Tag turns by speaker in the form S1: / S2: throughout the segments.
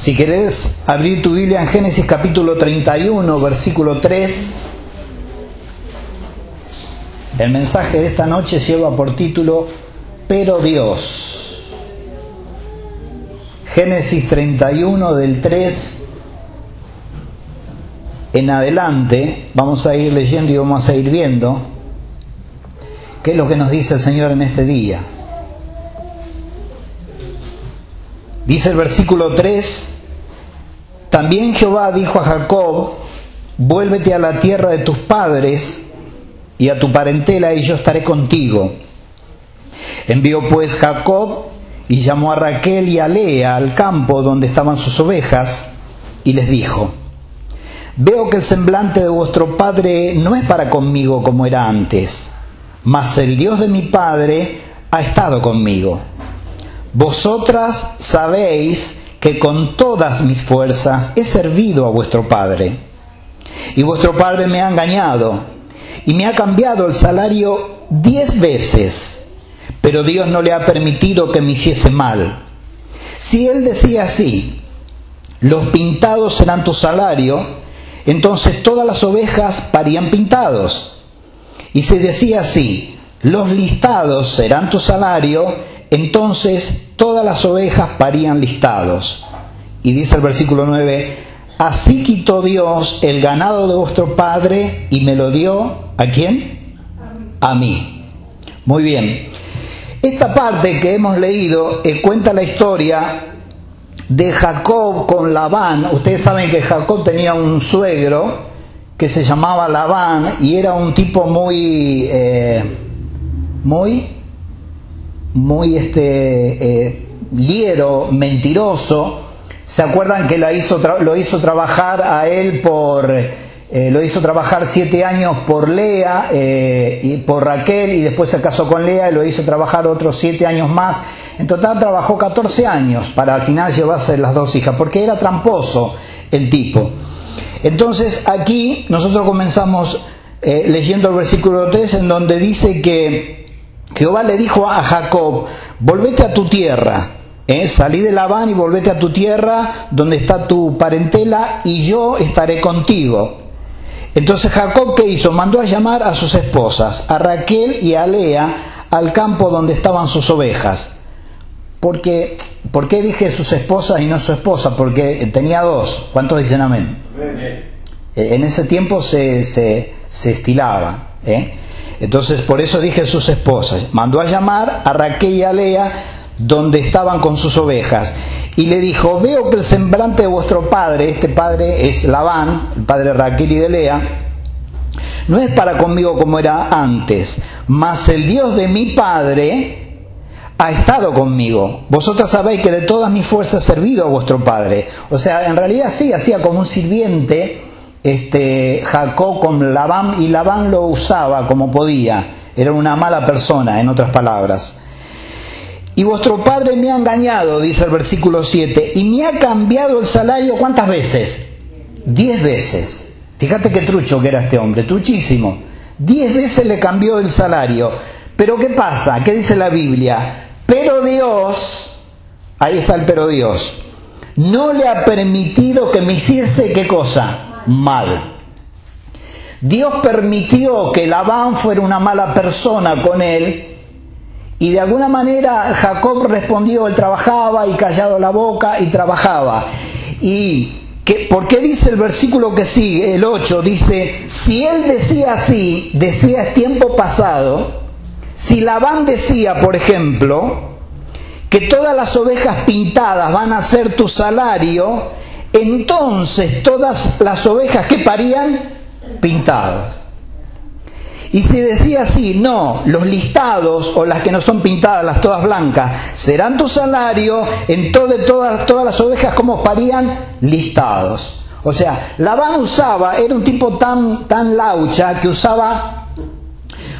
S1: Si querés abrir tu Biblia en Génesis capítulo 31, versículo 3, el mensaje de esta noche lleva por título Pero Dios. Génesis 31 del 3 en adelante, vamos a ir leyendo y vamos a ir viendo qué es lo que nos dice el Señor en este día. Dice el versículo 3, también Jehová dijo a Jacob, vuélvete a la tierra de tus padres y a tu parentela y yo estaré contigo. Envió pues Jacob y llamó a Raquel y a Lea al campo donde estaban sus ovejas y les dijo, veo que el semblante de vuestro padre no es para conmigo como era antes, mas el Dios de mi padre ha estado conmigo vosotras sabéis que con todas mis fuerzas he servido a vuestro Padre. Y vuestro Padre me ha engañado y me ha cambiado el salario diez veces, pero Dios no le ha permitido que me hiciese mal. Si Él decía así, los pintados serán tu salario, entonces todas las ovejas parían pintados. Y si decía así, los listados serán tu salario, entonces todas las ovejas parían listados. Y dice el versículo 9, así quitó Dios el ganado de vuestro padre y me lo dio a quién? A mí. Muy bien. Esta parte que hemos leído eh, cuenta la historia de Jacob con Labán. Ustedes saben que Jacob tenía un suegro que se llamaba Labán y era un tipo muy, eh, muy muy este, eh, liero, mentiroso. ¿Se acuerdan que lo hizo, lo hizo trabajar a él por, eh, lo hizo trabajar siete años por Lea eh, y por Raquel y después se casó con Lea y lo hizo trabajar otros siete años más. En total trabajó 14 años para al final llevarse las dos hijas, porque era tramposo el tipo. Entonces aquí nosotros comenzamos leyendo el versículo 3 en donde dice que Jehová le dijo a Jacob, volvete a tu tierra, ¿eh? salí de Labán y volvete a tu tierra donde está tu parentela y yo estaré contigo. Entonces Jacob, ¿qué hizo? Mandó a llamar a sus esposas, a Raquel y a Lea, al campo donde estaban sus ovejas. Porque, ¿Por qué dije sus esposas y no su esposa? Porque tenía dos. ¿Cuántos dicen amén? amén. Eh, en ese tiempo se, se, se estilaba. ¿eh? Entonces por eso dije sus esposas. Mandó a llamar a Raquel y a Lea donde estaban con sus ovejas. Y le dijo, veo que el semblante de vuestro padre, este padre es Labán, el padre de Raquel y de Lea, no es para conmigo como era antes, mas el Dios de mi padre ha estado conmigo. Vosotras sabéis que de todas mis fuerzas he servido a vuestro padre. O sea, en realidad sí, hacía como un sirviente este, Jacob con Labán y Labán lo usaba como podía. Era una mala persona, en otras palabras. Y vuestro padre me ha engañado, dice el versículo 7, y me ha cambiado el salario cuántas veces? Diez veces. Fíjate qué trucho que era este hombre, truchísimo. Diez veces le cambió el salario. Pero ¿qué pasa? ¿Qué dice la Biblia? Pero Dios, ahí está el pero Dios, no le ha permitido que me hiciese qué cosa? mal. Dios permitió que Labán fuera una mala persona con él y de alguna manera Jacob respondió, él trabajaba y callado la boca y trabajaba. ¿Y por qué dice el versículo que sigue, el 8? Dice, si él decía así, decía es tiempo pasado, si Labán decía, por ejemplo, que todas las ovejas pintadas van a ser tu salario, entonces todas las ovejas que parían pintadas. Y si decía así, no, los listados o las que no son pintadas, las todas blancas, serán tu salario, entonces todas, todas las ovejas como parían listados. O sea, Labán usaba, era un tipo tan, tan laucha que usaba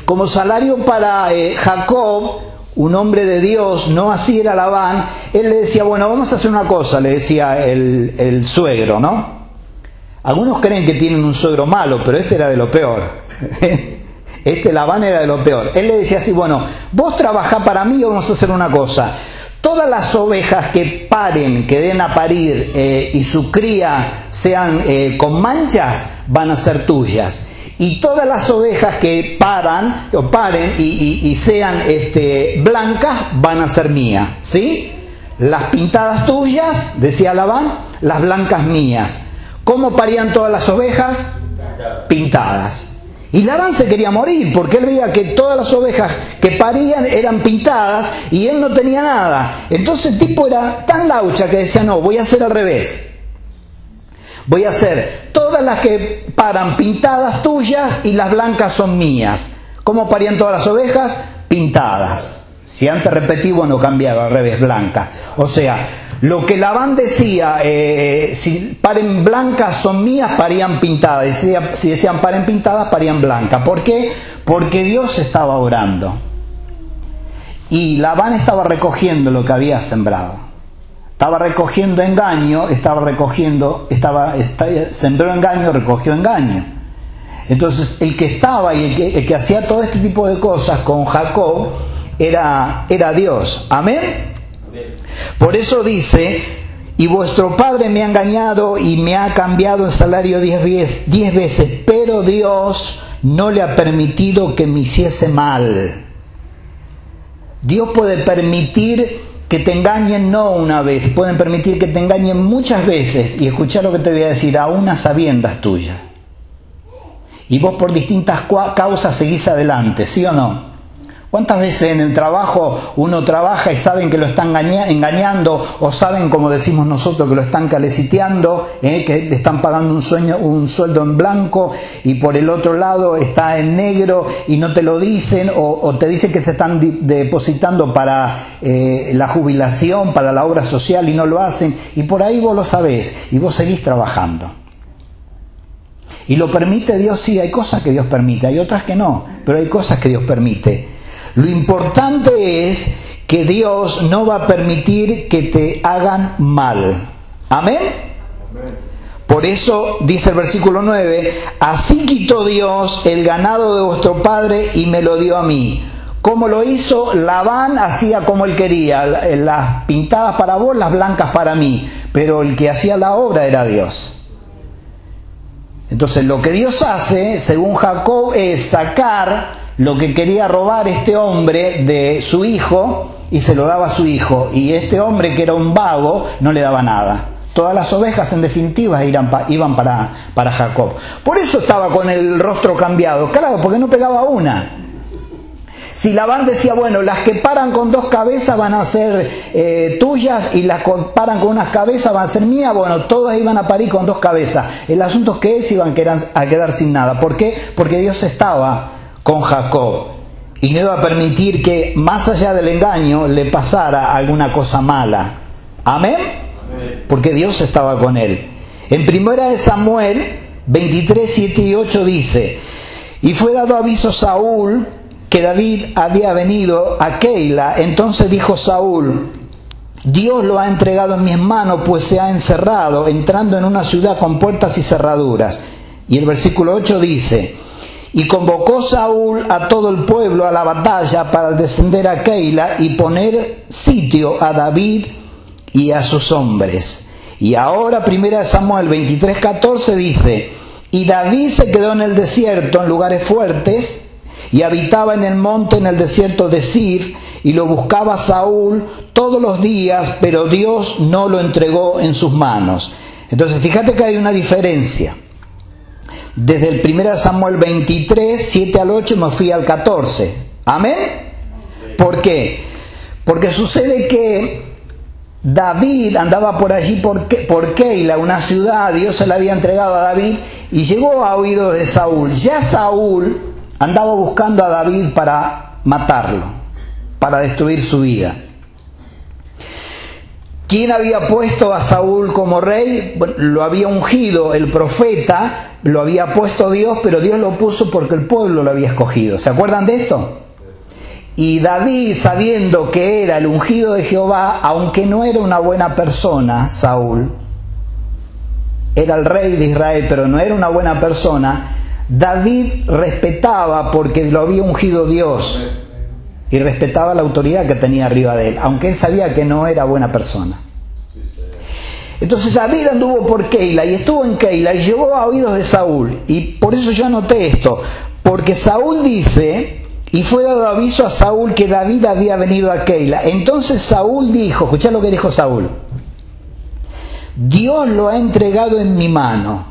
S1: como salario para eh, Jacob un hombre de Dios, no así era Labán, él le decía, bueno, vamos a hacer una cosa, le decía el, suegro, ¿no? Algunos creen que tienen un suegro malo, pero este era de lo peor. Este Labán era de lo peor. Él le decía así, bueno, vos trabajá para mí y vamos a hacer una cosa. Todas las ovejas que paren, que den a parir eh, y su cría sean eh, con manchas, van a ser tuyas. Y todas las ovejas que paran o paren y, sean este, blancas van a ser mías. ¿Sí? Las pintadas tuyas, decía Labán, las blancas mías. ¿Cómo parían todas las ovejas? Pintadas. Y Labán se quería morir porque él veía que todas las ovejas que parían eran pintadas y él no tenía nada. Entonces el tipo era tan laucha que decía, no, voy a hacer al revés. Voy a hacer todas las que paran pintadas tuyas y las blancas son mías. ¿Cómo parían todas las ovejas? Pintadas. Si antes repetí, bueno, cambiaba al revés, blanca. O sea, lo que Labán decía, eh, si paren blancas son mías, parían pintadas. Y si, decían paren pintadas, parían blancas. ¿Por qué? Porque Dios estaba orando. Y Labán estaba recogiendo lo que había sembrado. Estaba recogiendo engaño, estaba recogiendo, estaba, sembró engaño, recogió engaño. Entonces, el que estaba y el que, hacía todo este tipo de cosas con Jacob era, era Dios. Amén. Por eso dice, y vuestro padre me ha engañado y me ha cambiado el salario diez veces, diez veces, pero Dios no le ha permitido que me hiciese mal. Dios puede permitir que te engañen no una vez, pueden permitir que te engañen muchas veces y escuchar lo que te voy a decir, a unas sabiendas tuyas. Y vos por distintas causas seguís adelante, ¿sí o no? ¿Cuántas veces en el trabajo uno trabaja y saben que lo están engañando o saben, como decimos nosotros, que lo están caleciteando, eh, que le están pagando un, sueño, un sueldo en blanco y por el otro lado está en negro y no te lo dicen o, te dicen que te están depositando para eh, la jubilación, para la obra social y no lo hacen y por ahí vos lo sabés y vos seguís trabajando? Y lo permite Dios, sí, hay cosas que Dios permite, hay otras que no, pero hay cosas que Dios permite. Lo importante es que Dios no va a permitir que te hagan mal. Amén. Por eso dice el versículo 9, así quitó Dios el ganado de vuestro padre y me lo dio a mí. Como lo hizo, Labán hacía como él quería, las pintadas para vos, las blancas para mí, pero el que hacía la obra era Dios. Entonces lo que Dios hace, según Jacob, es sacar lo que quería robar este hombre de su hijo y se lo daba a su hijo. Y este hombre que era un vago no le daba nada. Todas las ovejas en definitiva iban para, para Jacob. Por eso estaba con el rostro cambiado. Claro, porque no pegaba una. Si Labán decía, bueno, las que paran con dos cabezas van a ser eh, tuyas y las que paran con unas cabezas van a ser mías, bueno, todas iban a parir con dos cabezas. El asunto es que es iban a quedar sin nada. ¿Por qué? Porque Dios estaba con Jacob y no iba a permitir que más allá del engaño le pasara alguna cosa mala. Amén. Porque Dios estaba con él. En primera de Samuel 23, 7 y 8 dice, y fue dado aviso a Saúl que David había venido a Keila, entonces dijo Saúl, Dios lo ha entregado en mis manos, pues se ha encerrado, entrando en una ciudad con puertas y cerraduras. Y el versículo 8 dice, y convocó Saúl a todo el pueblo a la batalla para descender a Keila y poner sitio a David y a sus hombres. Y ahora, primera Samuel 23:14 dice, y David se quedó en el desierto, en lugares fuertes, y habitaba en el monte, en el desierto de Sif, y lo buscaba Saúl todos los días, pero Dios no lo entregó en sus manos. Entonces, fíjate que hay una diferencia desde el 1 Samuel 23, 7 al 8, me fui al 14. ¿Amén? ¿Por qué? Porque sucede que David andaba por allí por, Keila, una ciudad, Dios se la había entregado a David y llegó a oídos de Saúl. Ya Saúl andaba buscando a David para matarlo, para destruir su vida. ¿Quién había puesto a Saúl como rey? lo había ungido el profeta, lo había puesto Dios, pero Dios lo puso porque el pueblo lo había escogido. ¿Se acuerdan de esto? Y David, sabiendo que era el ungido de Jehová, aunque no era una buena persona, Saúl, era el rey de Israel, pero no era una buena persona, David respetaba porque lo había ungido Dios. y respetaba la autoridad que tenía arriba de él, aunque él sabía que no era buena persona. Entonces David anduvo por Keila y estuvo en Keila y llegó a oídos de Saúl. Y por eso yo anoté esto, porque Saúl dice, y fue dado aviso a Saúl que David había venido a Keila. Entonces Saúl dijo, escuchá lo que dijo Saúl, Dios lo ha entregado en mi mano.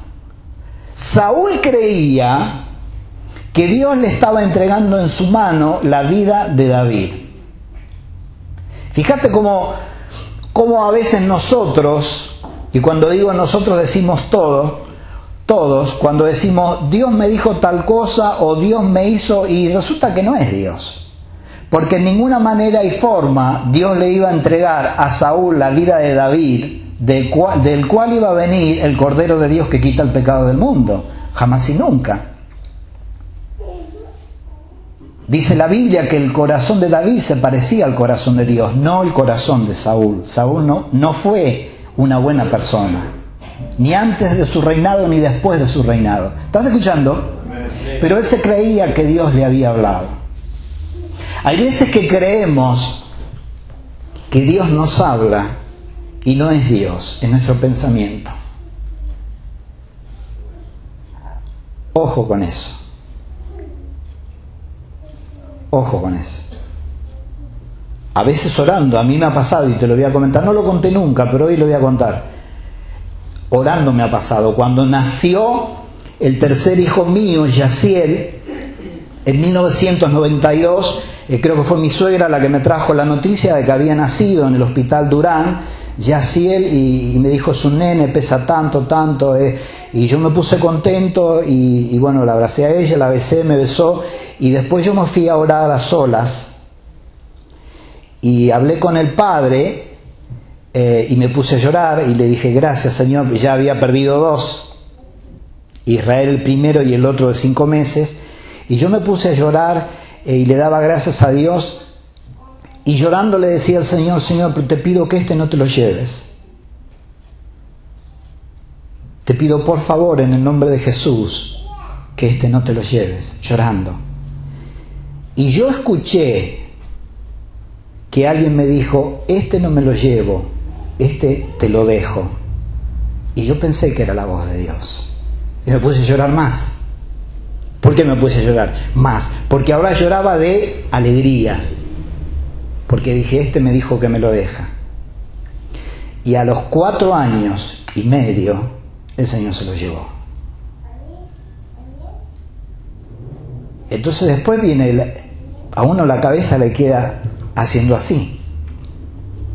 S1: Saúl creía que Dios le estaba entregando en su mano la vida de David. Fíjate cómo, cómo a veces nosotros, y cuando digo nosotros decimos todos, todos, cuando decimos Dios me dijo tal cosa o Dios me hizo, y resulta que no es Dios. Porque en ninguna manera y forma Dios le iba a entregar a Saúl la vida de David, del cual, iba a venir el Cordero de Dios que quita el pecado del mundo. Jamás y nunca. Dice la Biblia que el corazón de David se parecía al corazón de Dios, no el corazón de Saúl. Saúl no, no fue una buena persona, ni antes de su reinado ni después de su reinado. ¿Estás escuchando? Pero él se creía que Dios le había hablado. Hay veces que creemos que Dios nos habla y no es Dios, es nuestro pensamiento. Ojo con eso. Ojo con eso. A veces orando, a mí me ha pasado y te lo voy a comentar, no lo conté nunca, pero hoy lo voy a contar. Orando me ha pasado. Cuando nació el tercer hijo mío, Yaciel, en 1992, eh, creo que fue mi suegra la que me trajo la noticia de que había nacido en el hospital Durán, Yaciel, y, me dijo, su nene pesa tanto, tanto, eh, y yo me puse contento y, y bueno, la abracé a ella, la besé, me besó, y después yo me fui a orar a solas y hablé con el padre eh, y me puse a llorar y le dije, gracias Señor, ya había perdido dos, Israel el primero y el otro de cinco meses, y yo me puse a llorar eh, y le daba gracias a Dios y llorando le decía al Señor, Señor, te pido que este no te lo lleves. Te pido por favor en el nombre de Jesús que este no te lo lleves, llorando. Y yo escuché que alguien me dijo, este no me lo llevo, este te lo dejo. Y yo pensé que era la voz de Dios. Y me puse a llorar más. ¿Por qué me puse a llorar? Más. Porque ahora lloraba de alegría. Porque dije, este me dijo que me lo deja. Y a los cuatro años y medio, el Señor se lo llevó. Entonces después viene a uno la cabeza le queda haciendo así.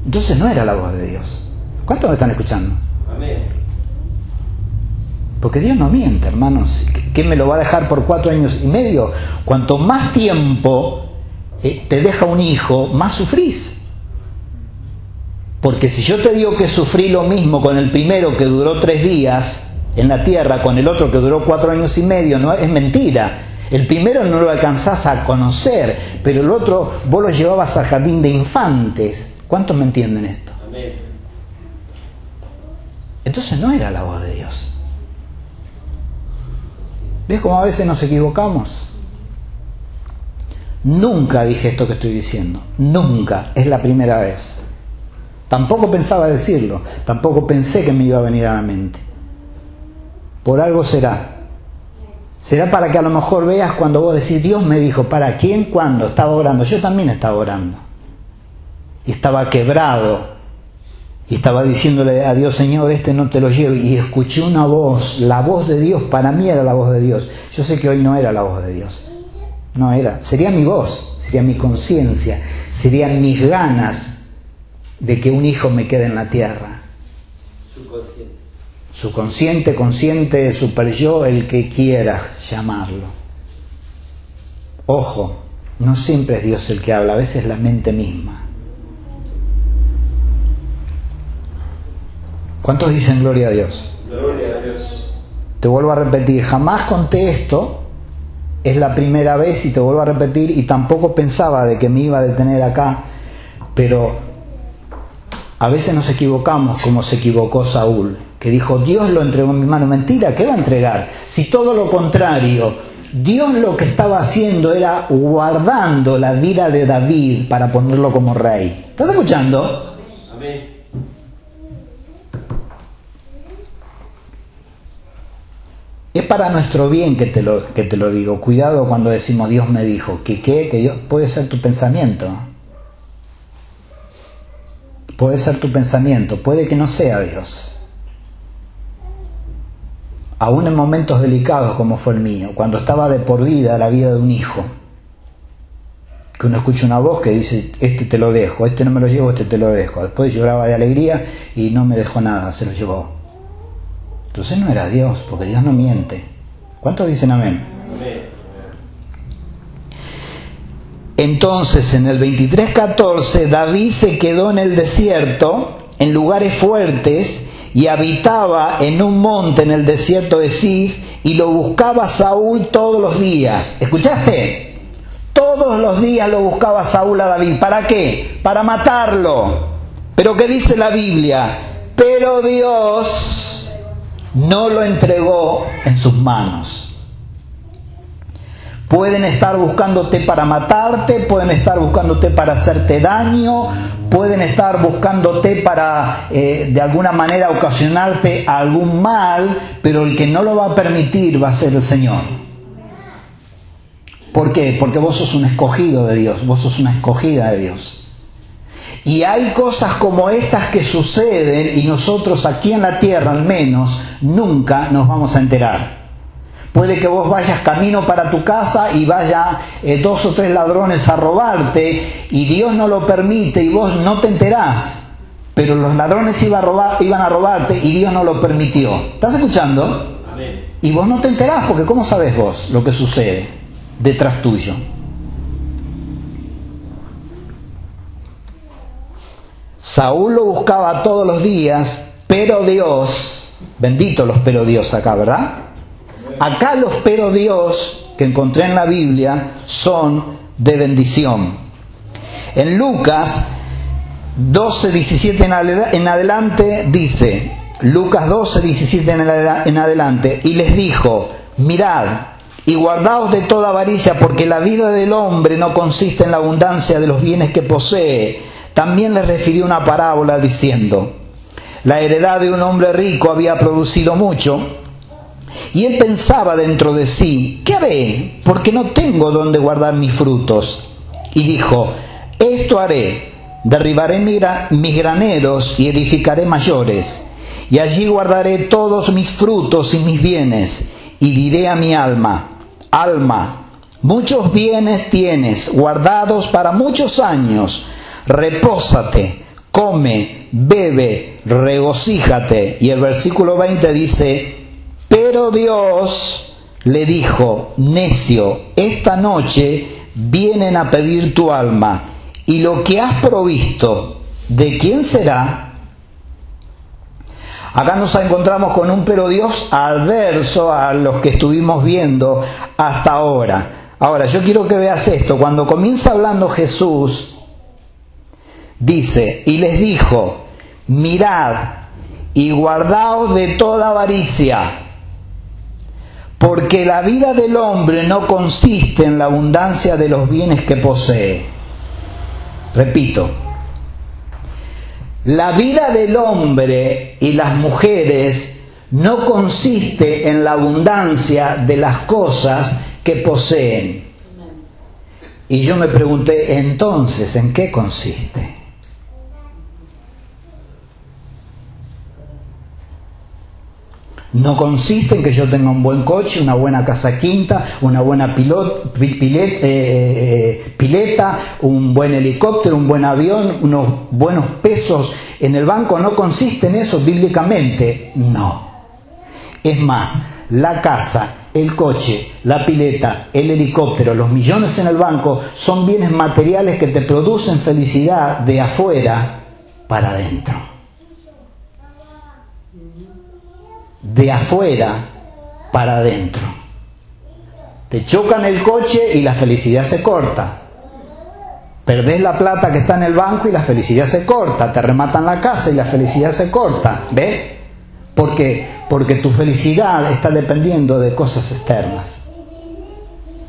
S1: Entonces no era la voz de Dios. ¿Cuántos me están escuchando? Amén. Porque Dios no miente, hermanos. ¿Qué me lo va a dejar por cuatro años y medio? Cuanto más tiempo eh, te deja un hijo, más sufrís. Porque si yo te digo que sufrí lo mismo con el primero que duró tres días en la tierra, con el otro que duró cuatro años y medio, no es mentira. El primero no lo alcanzás a conocer, pero el otro vos lo llevabas al jardín de infantes. ¿Cuántos me entienden esto? Entonces no era la voz de Dios. ¿Ves cómo a veces nos equivocamos? Nunca dije esto que estoy diciendo. Nunca. Es la primera vez. Tampoco pensaba decirlo. Tampoco pensé que me iba a venir a la mente. Por algo será. Será para que a lo mejor veas cuando vos decís, Dios me dijo, ¿para quién? ¿Cuándo? Estaba orando. Yo también estaba orando. Y estaba quebrado. Y estaba diciéndole a Dios, Señor, este no te lo llevo. Y escuché una voz, la voz de Dios, para mí era la voz de Dios. Yo sé que hoy no era la voz de Dios. No era. Sería mi voz, sería mi conciencia, serían mis ganas de que un hijo me quede en la tierra su consciente, consciente, super yo, el que quiera llamarlo. Ojo, no siempre es Dios el que habla, a veces es la mente misma. ¿Cuántos dicen gloria a Dios? Gloria a Dios. Te vuelvo a repetir, jamás conté esto, es la primera vez y te vuelvo a repetir, y tampoco pensaba de que me iba a detener acá, pero a veces nos equivocamos como se equivocó Saúl que dijo, Dios lo entregó en mi mano. Mentira, ¿qué va a entregar? Si todo lo contrario, Dios lo que estaba haciendo era guardando la vida de David para ponerlo como rey. ¿Estás escuchando? Amén. Es para nuestro bien que te, lo, que te lo digo. Cuidado cuando decimos Dios me dijo. ¿Que qué? Que Dios puede ser tu pensamiento. Puede ser tu pensamiento. Puede que no sea Dios aún en momentos delicados como fue el mío, cuando estaba de por vida la vida de un hijo, que uno escucha una voz que dice, este te lo dejo, este no me lo llevo, este te lo dejo. Después lloraba de alegría y no me dejó nada, se lo llevó. Entonces no era Dios, porque Dios no miente. ¿Cuántos dicen amén? Entonces en el 23.14 David se quedó en el desierto, en lugares fuertes, y habitaba en un monte en el desierto de Sif y lo buscaba Saúl todos los días. ¿Escuchaste? Todos los días lo buscaba Saúl a David. ¿Para qué? Para matarlo. Pero ¿qué dice la Biblia? Pero Dios no lo entregó en sus manos. Pueden estar buscándote para matarte, pueden estar buscándote para hacerte daño, pueden estar buscándote para eh, de alguna manera ocasionarte algún mal, pero el que no lo va a permitir va a ser el Señor. ¿Por qué? Porque vos sos un escogido de Dios, vos sos una escogida de Dios. Y hay cosas como estas que suceden y nosotros aquí en la tierra al menos nunca nos vamos a enterar. Puede que vos vayas camino para tu casa y vaya eh, dos o tres ladrones a robarte y Dios no lo permite y vos no te enterás. Pero los ladrones iban a, robar, iban a robarte y Dios no lo permitió. ¿Estás escuchando? Y vos no te enterás porque ¿cómo sabes vos lo que sucede detrás tuyo? Saúl lo buscaba todos los días, pero Dios, bendito los pero Dios acá, ¿verdad? Acá los pero Dios que encontré en la Biblia son de bendición. En Lucas 12, 17 en adelante dice, Lucas 12, 17 en adelante, y les dijo, mirad y guardaos de toda avaricia, porque la vida del hombre no consiste en la abundancia de los bienes que posee. También les refirió una parábola diciendo, la heredad de un hombre rico había producido mucho, y él pensaba dentro de sí, ¿qué haré? Porque no tengo donde guardar mis frutos. Y dijo, esto haré, derribaré mis graneros y edificaré mayores, y allí guardaré todos mis frutos y mis bienes, y diré a mi alma, alma, muchos bienes tienes guardados para muchos años, repósate, come, bebe, regocíjate. Y el versículo 20 dice, pero Dios le dijo, necio, esta noche vienen a pedir tu alma, y lo que has provisto, ¿de quién será? Acá nos encontramos con un pero Dios adverso a los que estuvimos viendo hasta ahora. Ahora, yo quiero que veas esto. Cuando comienza hablando Jesús, dice, y les dijo, mirad y guardaos de toda avaricia porque la vida del hombre no consiste en la abundancia de los bienes que posee. Repito, la vida del hombre y las mujeres no consiste en la abundancia de las cosas que poseen. Y yo me pregunté, entonces, ¿en qué consiste? No consiste en que yo tenga un buen coche, una buena casa quinta, una buena pilot, eh, eh, pileta, un buen helicóptero, un buen avión, unos buenos pesos en el banco. No consiste en eso bíblicamente. No. Es más, la casa, el coche, la pileta, el helicóptero, los millones en el banco son bienes materiales que te producen felicidad de afuera para adentro. De afuera para adentro. Te chocan el coche y la felicidad se corta. Perdés la plata que está en el banco y la felicidad se corta. Te rematan la casa y la felicidad se corta. ¿Ves? Porque, porque tu felicidad está dependiendo de cosas externas.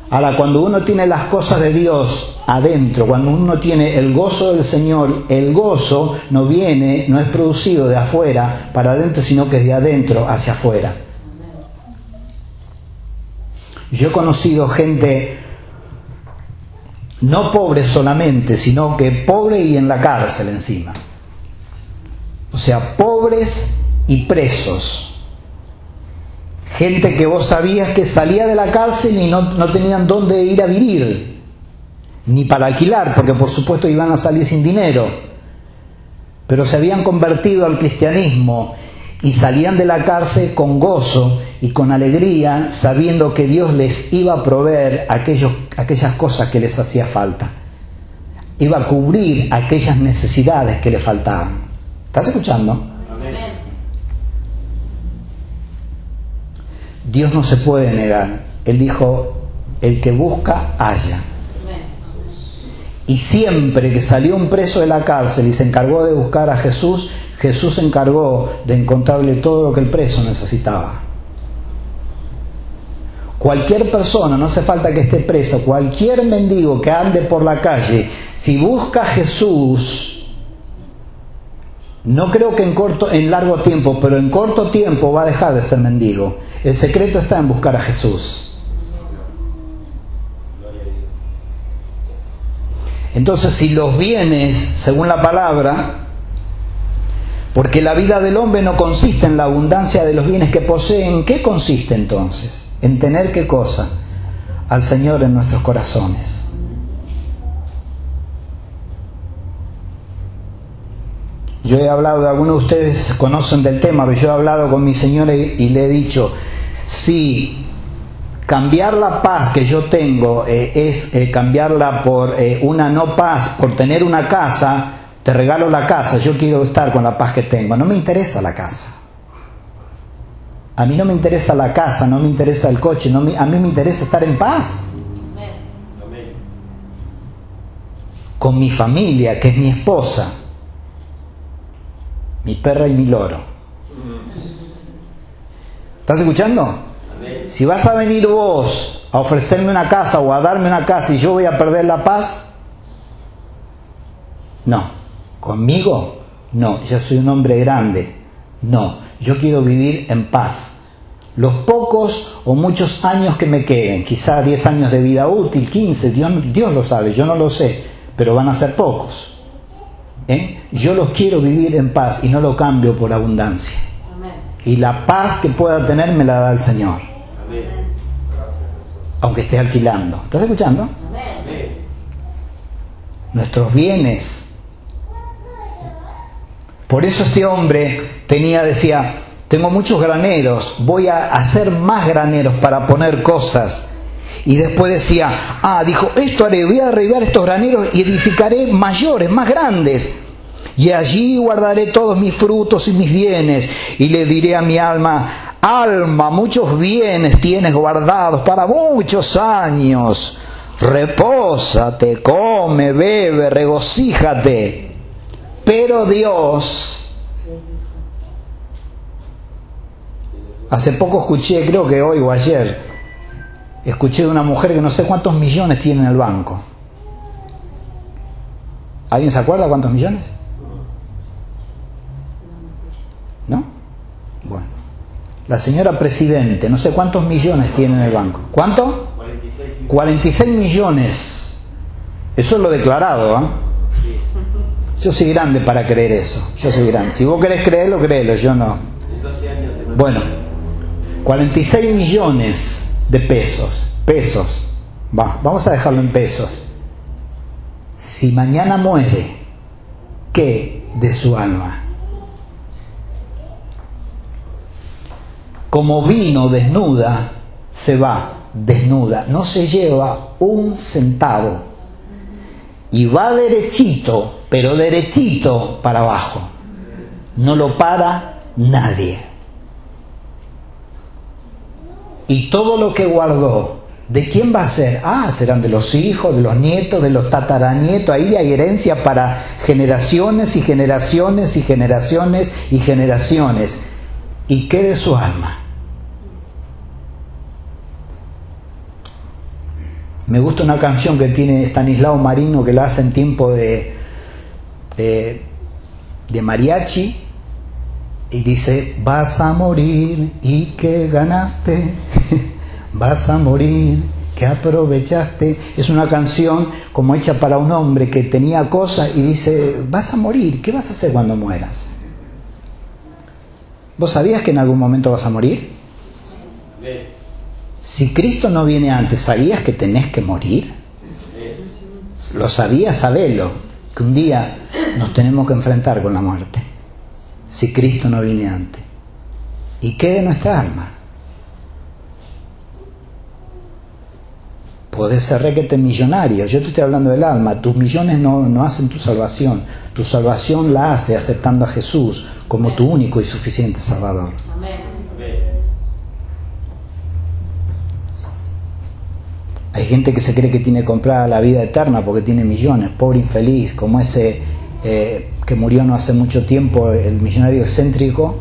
S1: Ahora, cuando uno tiene las cosas de Dios adentro, cuando uno tiene el gozo del Señor, el gozo no viene, no es producido de afuera para adentro, sino que es de adentro hacia afuera. Yo he conocido gente no pobre solamente, sino que pobre y en la cárcel encima. O sea, pobres y presos. Gente que vos sabías que salía de la cárcel y no, no tenían dónde ir a vivir, ni para alquilar, porque por supuesto iban a salir sin dinero, pero se habían convertido al cristianismo y salían de la cárcel con gozo y con alegría, sabiendo que Dios les iba a proveer aquellos, aquellas cosas que les hacía falta. Iba a cubrir aquellas necesidades que les faltaban. ¿Estás escuchando? Dios no se puede negar. Él dijo, el que busca, halla. Y siempre que salió un preso de la cárcel y se encargó de buscar a Jesús, Jesús se encargó de encontrarle todo lo que el preso necesitaba. Cualquier persona, no hace falta que esté preso, cualquier mendigo que ande por la calle, si busca a Jesús, no creo que en corto, en largo tiempo, pero en corto tiempo va a dejar de ser mendigo. El secreto está en buscar a Jesús. Entonces, si los bienes, según la palabra, porque la vida del hombre no consiste en la abundancia de los bienes que posee, ¿en qué consiste entonces? En tener qué cosa? Al Señor en nuestros corazones. Yo he hablado, algunos de ustedes conocen del tema, pero yo he hablado con mi Señor y le he dicho, si cambiar la paz que yo tengo eh, es eh, cambiarla por eh, una no paz, por tener una casa, te regalo la casa, yo quiero estar con la paz que tengo. No me interesa la casa. A mí no me interesa la casa, no me interesa el coche, no a mí me interesa estar en paz. Con mi familia, que es mi esposa mi perra y mi loro. ¿Estás escuchando? Si vas a venir vos a ofrecerme una casa o a darme una casa y yo voy a perder la paz, no. ¿Conmigo? No, yo soy un hombre grande. No, yo quiero vivir en paz. Los pocos o muchos años que me queden, quizá 10 años de vida útil, 15, Dios, Dios lo sabe, yo no lo sé, pero van a ser pocos. ¿Eh? Yo los quiero vivir en paz y no lo cambio por abundancia. Y la paz que pueda tener me la da el Señor. Aunque esté alquilando. ¿Estás escuchando? Nuestros bienes. Por eso este hombre tenía, decía, tengo muchos graneros, voy a hacer más graneros para poner cosas. Y después decía, ah, dijo, esto haré, voy a estos graneros y edificaré mayores, más grandes. Y allí guardaré todos mis frutos y mis bienes. Y le diré a mi alma, alma, muchos bienes tienes guardados para muchos años. Repósate, come, bebe, regocíjate. Pero Dios, hace poco escuché, creo que hoy o ayer, escuché de una mujer que no sé cuántos millones tiene en el banco. ¿Alguien se acuerda cuántos millones? ¿No? Bueno. La señora presidente, no sé cuántos millones tiene en el banco. ¿Cuánto? 46, millones. Eso es lo declarado, ¿ah? Yo soy grande para creer eso. Yo soy grande. Si vos querés creerlo, créelo, yo no. Bueno, 46 millones de pesos. Pesos. Va, vamos a dejarlo en pesos. Si mañana muere, ¿qué de su alma? como vino desnuda, se va desnuda, no se lleva un centavo y va derechito, pero derechito para abajo. No lo para nadie. Y todo lo que guardó, ¿de quién va a ser? Ah, serán de los hijos, de los nietos, de los tataranietos. Ahí hay herencia para generaciones y generaciones y generaciones y generaciones. ¿Y qué de su alma? Me gusta una canción que tiene Stanislao Marino que la hace en tiempo de, de, de mariachi y dice, vas a morir y que ganaste, vas a morir que aprovechaste. Es una canción como hecha para un hombre que tenía cosas y dice, vas a morir, ¿qué vas a hacer cuando mueras? ¿Vos sabías que en algún momento vas a morir? Si Cristo no viene antes, ¿sabías que tenés que morir? Lo sabías, sabelo, que un día nos tenemos que enfrentar con la muerte. Si Cristo no viene antes. ¿Y qué de nuestra alma? Podés ser requete millonario. Yo te estoy hablando del alma. Tus millones no, no hacen tu salvación. Tu salvación la hace aceptando a Jesús como tu único y suficiente Salvador. Hay gente que se cree que tiene comprada la vida eterna porque tiene millones, pobre infeliz, como ese eh, que murió no hace mucho tiempo, el millonario excéntrico,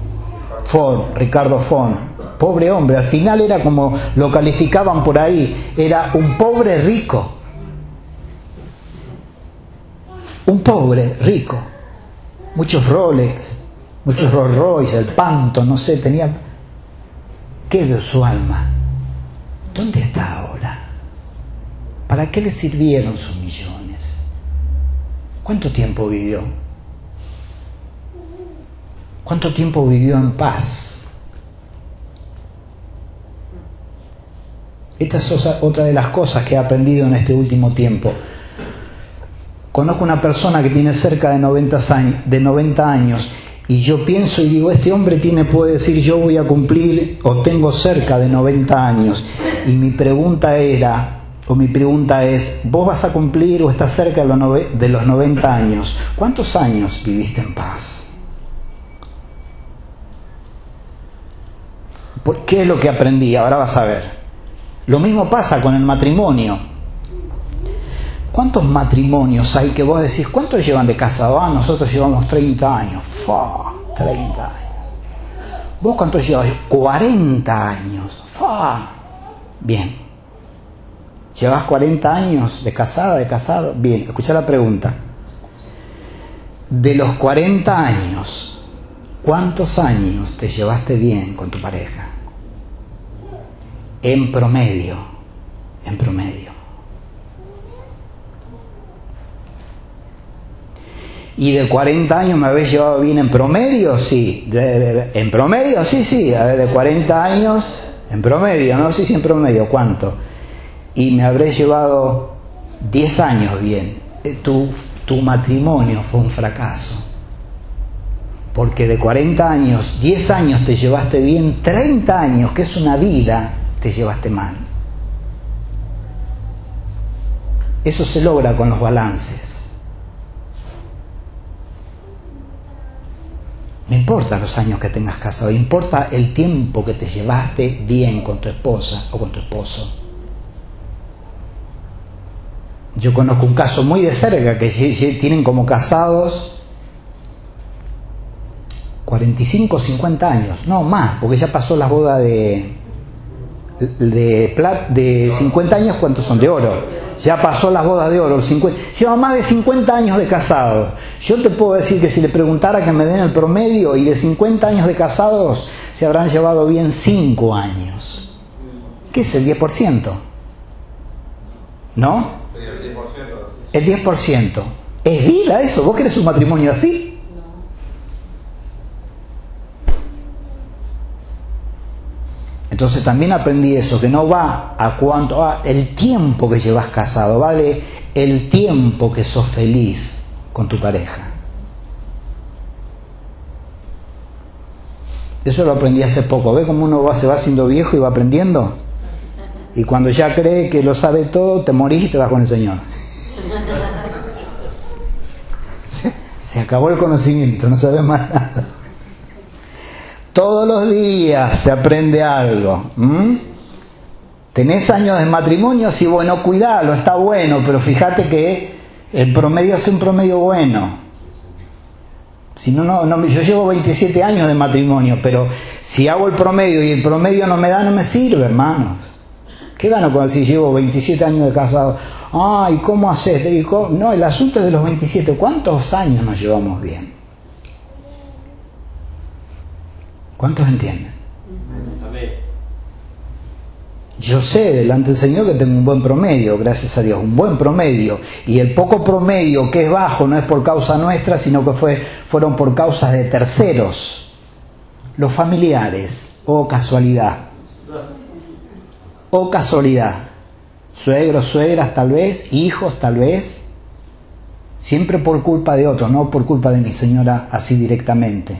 S1: Ford, Ricardo Ford, pobre hombre, al final era como lo calificaban por ahí, era un pobre rico, un pobre rico, muchos Rolex, muchos Rolls Royce, el panto, no sé, tenía... ¿Qué de su alma? ¿Dónde está ahora? ¿Para qué le sirvieron sus millones? ¿Cuánto tiempo vivió? ¿Cuánto tiempo vivió en paz? Esta es otra de las cosas que he aprendido en este último tiempo. Conozco una persona que tiene cerca de 90 años, de 90 años y yo pienso y digo, este hombre tiene, puede decir, yo voy a cumplir o tengo cerca de 90 años. Y mi pregunta era, o mi pregunta es, vos vas a cumplir o estás cerca de los 90 años. ¿Cuántos años viviste en paz? ¿Por qué es lo que aprendí? Ahora vas a ver. Lo mismo pasa con el matrimonio. ¿Cuántos matrimonios hay que vos decís, cuántos llevan de casado? Ah, nosotros llevamos 30 años. Fa, 30 años. ¿Vos cuántos llevas? 40 años. Fa. Bien. ¿Llevas 40 años de casada, de casado? Bien, escucha la pregunta. De los 40 años, ¿cuántos años te llevaste bien con tu pareja? En promedio, en promedio. ¿Y de 40 años me habéis llevado bien en promedio? Sí. ¿En promedio? Sí, sí. A ver, de 40 años, en promedio, ¿no? Sí, sí, en promedio. ¿Cuánto? Y me habré llevado 10 años bien. Eh, tu, tu matrimonio fue un fracaso. Porque de 40 años, 10 años te llevaste bien, 30 años, que es una vida, te llevaste mal. Eso se logra con los balances. No importa los años que tengas casado, importa el tiempo que te llevaste bien con tu esposa o con tu esposo. Yo conozco un caso muy de cerca que tienen como casados 45, 50 años, no más, porque ya pasó la boda de, de, plat, de 50 años, ¿cuántos son? De oro. Ya pasó la boda de oro, 50, lleva más de 50 años de casados. Yo te puedo decir que si le preguntara que me den el promedio y de 50 años de casados se habrán llevado bien 5 años. ¿Qué es el 10%? ¿No? El 10%. ¿Es vida eso? ¿Vos querés un matrimonio así? Entonces también aprendí eso, que no va a cuánto, va el tiempo que llevas casado, vale el tiempo que sos feliz con tu pareja. Eso lo aprendí hace poco. ¿Ves cómo uno va, se va haciendo viejo y va aprendiendo? Y cuando ya cree que lo sabe todo, te morís y te vas con el Señor. Se, acabó el conocimiento, no sabes más nada. Todos los días se aprende algo. ¿Tenés años de matrimonio? Sí, bueno, cuidalo, está bueno, pero fíjate que el promedio es un promedio bueno. Si no, no, no, yo llevo 27 años de matrimonio, pero si hago el promedio y el promedio no me da, no me sirve, hermanos. ¿Qué gano con si llevo 27 años de casado? Ay, ¿cómo haces? No, el asunto es de los 27. ¿Cuántos años nos llevamos bien? ¿Cuántos entienden? Yo sé delante del Señor que tengo un buen promedio, gracias a Dios, un buen promedio. Y el poco promedio que es bajo no es por causa nuestra, sino que fue, fueron por causas de terceros. Los familiares, o oh casualidad. O casualidad. Suegros, suegras tal vez, hijos tal vez. Siempre por culpa de otro, no por culpa de mi señora así directamente.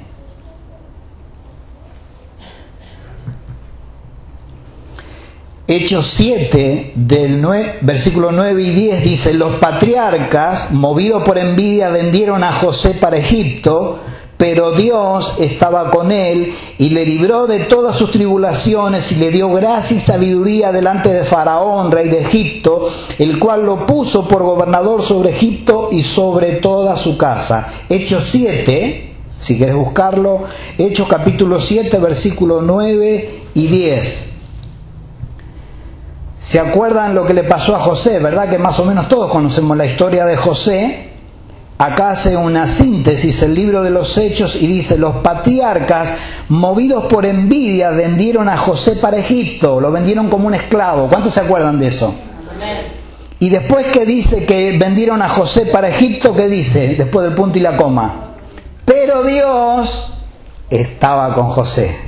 S1: Hechos 7, del 9, versículo 9 y 10 dice, los patriarcas, movidos por envidia, vendieron a José para Egipto, pero Dios estaba con él y le libró de todas sus tribulaciones y le dio gracia y sabiduría delante de Faraón, rey de Egipto, el cual lo puso por gobernador sobre Egipto y sobre toda su casa. Hechos 7, si quieres buscarlo, Hechos capítulo 7, versículo 9 y 10. ¿Se acuerdan lo que le pasó a José? ¿Verdad que más o menos todos conocemos la historia de José? Acá hace una síntesis el libro de los hechos y dice, los patriarcas, movidos por envidia, vendieron a José para Egipto, lo vendieron como un esclavo. ¿Cuántos se acuerdan de eso? Y después que dice que vendieron a José para Egipto, ¿qué dice? Después del punto y la coma. Pero Dios estaba con José.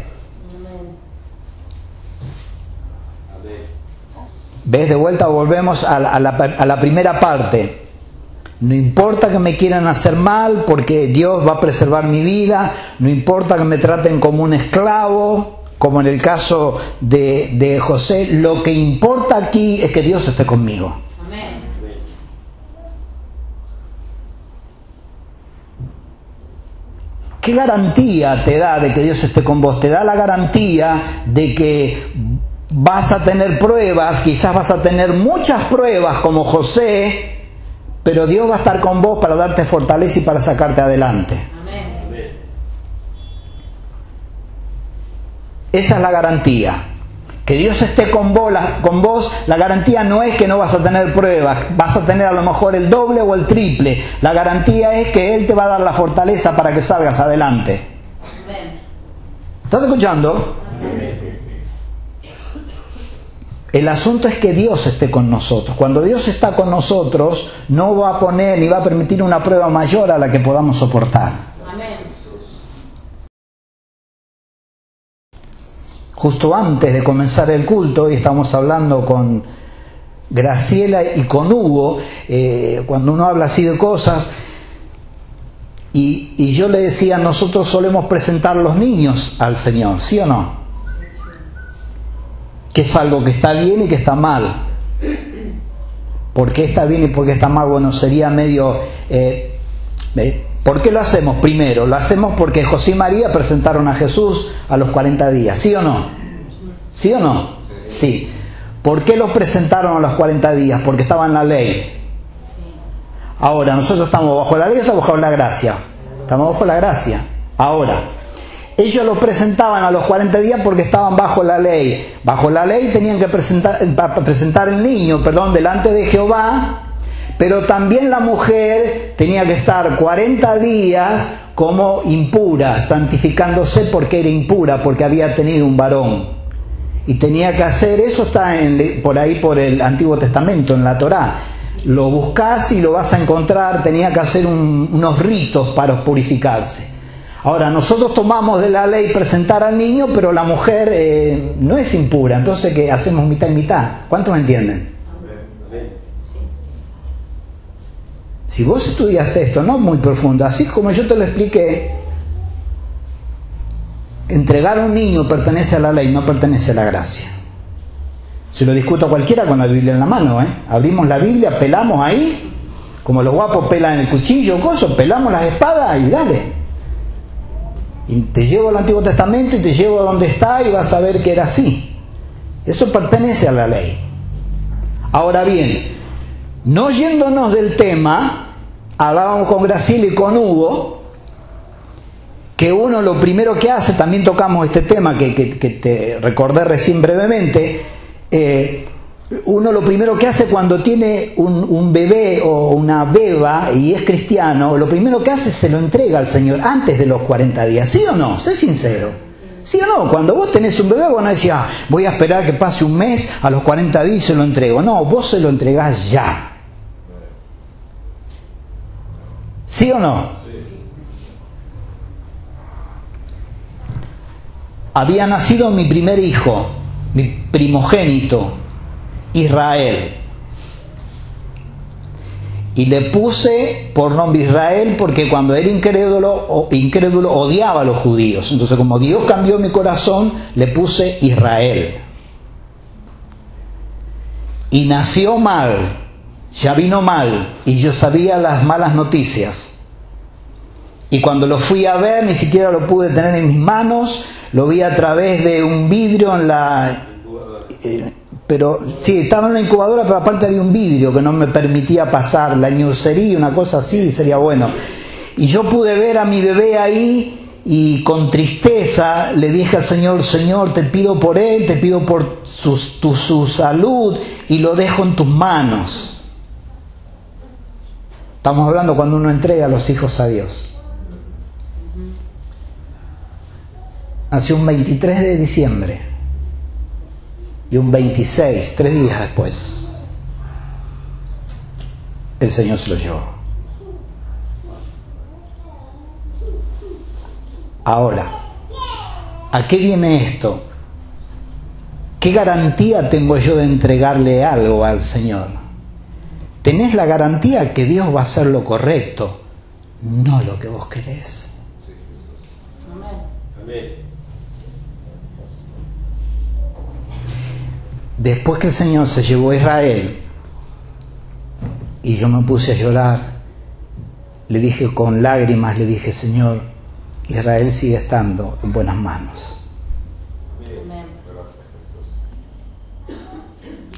S1: ¿Ves? De vuelta volvemos a la, a la primera parte. No importa que me quieran hacer mal porque Dios va a preservar mi vida, no importa que me traten como un esclavo, como en el caso de, de José, lo que importa aquí es que Dios esté conmigo. Amén. ¿Qué garantía te da de que Dios esté con vos? Te da la garantía de que vas a tener pruebas, quizás vas a tener muchas pruebas como José, pero Dios va a estar con vos para darte fortaleza y para sacarte adelante. Esa es la garantía. Que Dios esté con vos, la, con vos, la garantía no es que no vas a tener pruebas, vas a tener a lo mejor el doble o el triple. La garantía es que Él te va a dar la fortaleza para que salgas adelante. ¿Estás escuchando? El asunto es que Dios esté con nosotros. Cuando Dios está con nosotros, no va a poner ni va a permitir una prueba mayor a la que podamos soportar. Justo antes de comenzar el culto, hoy estamos hablando con Graciela y con Hugo, eh, cuando uno habla así de cosas, y, y yo le decía, nosotros solemos presentar los niños al Señor, ¿sí o no? Que es algo que está bien y que está mal. ¿Por qué está bien y por qué está mal? Bueno, sería medio... Eh, eh, ¿Por qué lo hacemos? Primero, lo hacemos porque José y María presentaron a Jesús a los 40 días, ¿sí o no? ¿Sí o no? Sí. ¿Por qué los presentaron a los 40 días? Porque estaba en la ley. Ahora, nosotros estamos bajo la ley o estamos bajo la gracia. Estamos bajo la gracia. Ahora, ellos lo presentaban a los 40 días porque estaban bajo la ley. Bajo la ley tenían que presentar, presentar el niño, perdón, delante de Jehová, pero también la mujer tenía que estar 40 días como impura, santificándose porque era impura, porque había tenido un varón. Y tenía que hacer, eso está en, por ahí por el Antiguo Testamento, en la Torá. Lo buscas y lo vas a encontrar, tenía que hacer unos ritos para purificarse. Ahora, nosotros tomamos de la ley presentar al niño, pero la mujer eh, no es impura, entonces ¿qué hacemos mitad y mitad? ¿Cuántos me entienden? Si vos estudias esto, no muy profundo, así como yo te lo expliqué, entregar a un niño pertenece a la ley, no pertenece a la gracia. Se lo discuto a cualquiera con la Biblia en la mano, ¿eh? Abrimos la Biblia, pelamos ahí, como los guapos pelan el cuchillo, cosas, pelamos las espadas y dale. Y te llevo al Antiguo Testamento y te llevo a donde está y vas a ver que era así. Eso pertenece a la ley. Ahora bien, no yéndonos del tema, hablábamos con Graciela y con Hugo, que uno lo primero que hace, también tocamos este tema que, te recordé recién brevemente, eh, uno lo primero que hace cuando tiene un, bebé o una beba y es cristiano, lo primero que hace es se lo entrega al Señor antes de los 40 días. ¿Sí o no? Sé sincero. ¿Sí o no? Cuando vos tenés un bebé, vos no decís, ah, voy a esperar que pase un mes, a los 40 días se lo entrego. No, vos se lo entregás ya. ¿Sí o no? Había nacido mi primer hijo, mi primogénito, Israel. Y le puse por nombre Israel porque cuando era incrédulo, incrédulo odiaba a los judíos. Entonces como Dios cambió mi corazón, le puse Israel. Y nació mal, ya vino mal, y yo sabía las malas noticias. Y cuando lo fui a ver, ni siquiera lo pude tener en mis manos, lo vi a través de un vidrio en la... Eh, pero sí, estaba en la incubadora, pero aparte había un vidrio que no me permitía pasar, la ñucería, una cosa así, sería bueno. Y yo pude ver a mi bebé ahí y con tristeza le dije al Señor, Señor, te pido por él, te pido por su, su salud y lo dejo en tus manos. Estamos hablando cuando uno entrega a los hijos a Dios. Nació un 23 de diciembre y un 26, tres días después, el Señor se lo llevó. Ahora, ¿a qué viene esto? ¿Qué garantía tengo yo de entregarle algo al Señor? Tenés la garantía que Dios va a hacer lo correcto, no lo que vos querés. Amén. Después que el Señor se llevó a Israel y yo me puse a llorar, le dije con lágrimas, le dije, Señor, Israel sigue estando en buenas manos.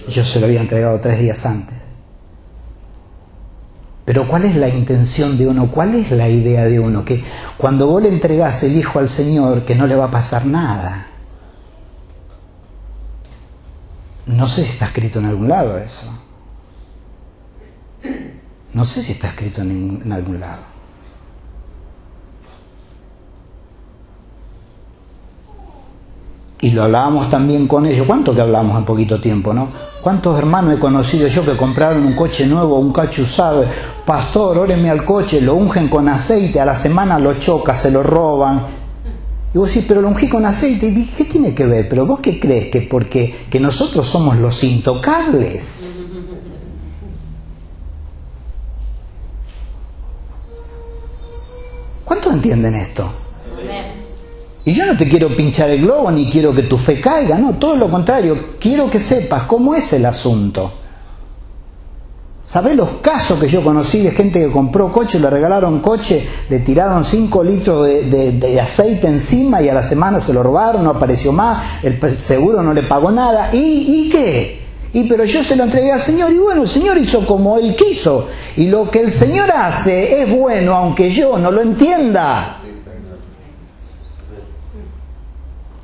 S1: Yo se lo había entregado tres días antes. Pero ¿cuál es la intención de uno? ¿Cuál es la idea de uno? Que cuando vos le entregás el hijo al Señor, que no le va a pasar nada. No sé si está escrito en algún lado eso. No sé si está escrito en, algún lado. Y lo hablábamos también con ellos. ¿Cuánto que hablamos en poquito tiempo, no? ¿Cuántos hermanos he conocido yo que compraron un coche nuevo, un coche usado? Pastor, óreme al coche, lo ungen con aceite, a la semana lo choca, se lo roban, y vos decís, pero lo ungí con aceite. ¿Y qué tiene que ver? Pero vos qué crees que porque que nosotros somos los intocables. ¿Cuántos entienden esto? Y yo no te quiero pinchar el globo ni quiero que tu fe caiga, no, todo lo contrario, quiero que sepas cómo es el asunto. ¿Sabés los casos que yo conocí de gente que compró coche, le regalaron coche, le tiraron 5 litros de, aceite encima y a la semana se lo robaron, no apareció más, el seguro no le pagó nada? ¿Y, y qué? Y pero yo se lo entregué al Señor y bueno, el Señor hizo como Él quiso. Y lo que el Señor hace es bueno aunque yo no lo entienda.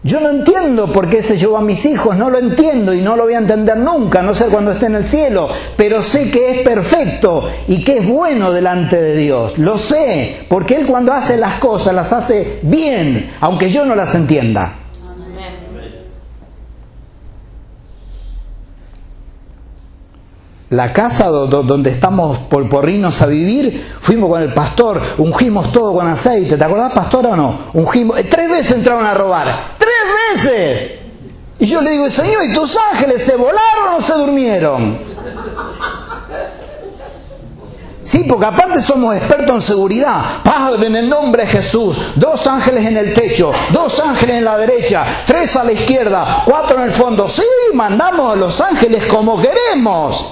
S1: Yo no entiendo por qué se llevó a mis hijos, no lo entiendo y no lo voy a entender nunca, no sé cuando esté en el cielo, pero sé que es perfecto y que es bueno delante de Dios. Lo sé, porque Él cuando hace las cosas las hace bien, aunque yo no las entienda. La casa donde estamos por porrinos a vivir, fuimos con el pastor, ungimos todo con aceite. ¿Te acordás, pastor, o no? Ungimos, tres veces entraron a robar. ¡Tres veces! Y yo le digo, Señor, ¿y tus ángeles se volaron o se durmieron? Sí, porque aparte somos expertos en seguridad. Padre, en el nombre de Jesús, dos ángeles en el techo, dos ángeles en la derecha, tres a la izquierda, cuatro en el fondo. Sí, mandamos a los ángeles como queremos.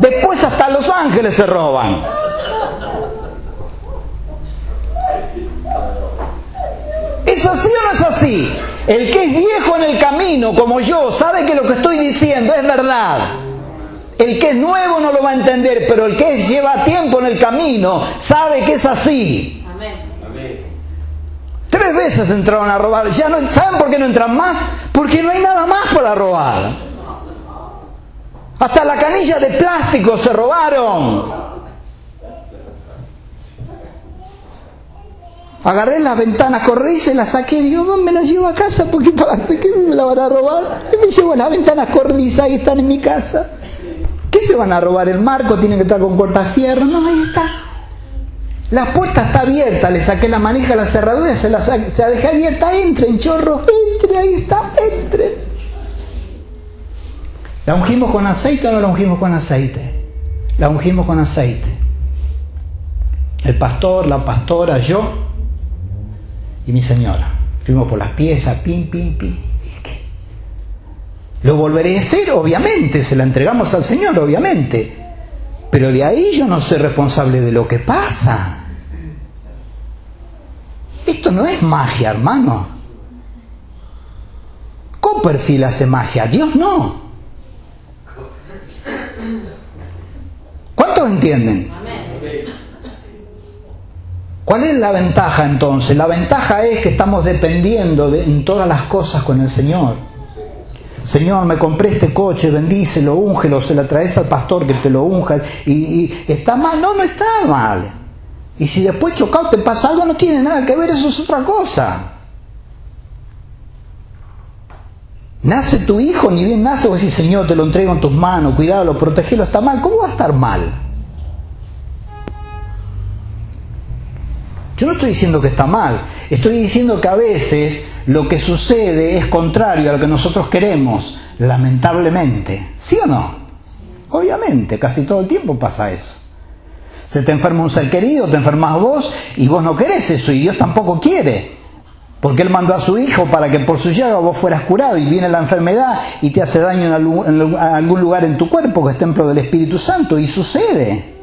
S1: Después hasta los ángeles se roban. ¿Es así o no es así? El que es viejo en el camino, como yo, sabe que lo que estoy diciendo es verdad. El que es nuevo no lo va a entender, pero el que lleva tiempo en el camino sabe que es así. Tres veces entraron a robar. Ya no, ¿Saben por qué no entran más? Porque no hay nada más para robar. Hasta la canilla de plástico se robaron. Agarré las ventanas corredizas y las saqué. Digo, me las llevo a casa porque para qué me la van a robar. Y me llevo las ventanas corredizas y están en mi casa. ¿Qué se van a robar? El marco tiene que estar con cortafierro. No, ahí está. La puerta está abierta. Le saqué la manija la cerradura, se la, se la dejé abierta. Entren, chorros, entre, ahí está, entren. ¿La ungimos con aceite o no la ungimos con aceite? La ungimos con aceite. El pastor, la pastora, yo y mi señora. Fuimos por las piezas, pim, pim, pim. Lo volveré a hacer, obviamente, se la entregamos al Señor, obviamente. Pero de ahí yo no soy responsable de lo que pasa. Esto no es magia, hermano. Copperfield hace magia, Dios no. ¿Cuántos entienden? ¿Cuál es la ventaja entonces? La ventaja es que estamos dependiendo de, en todas las cosas con el Señor. Señor, me compré este coche, bendícelo, úngelo, se lo traes al pastor que te lo unja. Y, ¿Está mal? No, no está mal. Y si después chocado te pasa algo, no tiene nada que ver, eso es otra cosa. Nace tu hijo, ni bien nace, vos decís, Señor, te lo entrego en tus manos, cuidado, protegelo, está mal. ¿Cómo va a estar mal? Yo no estoy diciendo que está mal, estoy diciendo que a veces lo que sucede es contrario a lo que nosotros queremos, lamentablemente. ¿Sí o no? Obviamente, casi todo el tiempo pasa eso. Se te enferma un ser querido, te enfermas vos y vos no querés eso y Dios tampoco quiere. Porque Él mandó a su Hijo para que por su llaga vos fueras curado y viene la enfermedad y te hace daño en algún lugar en tu cuerpo que es templo del Espíritu Santo y sucede.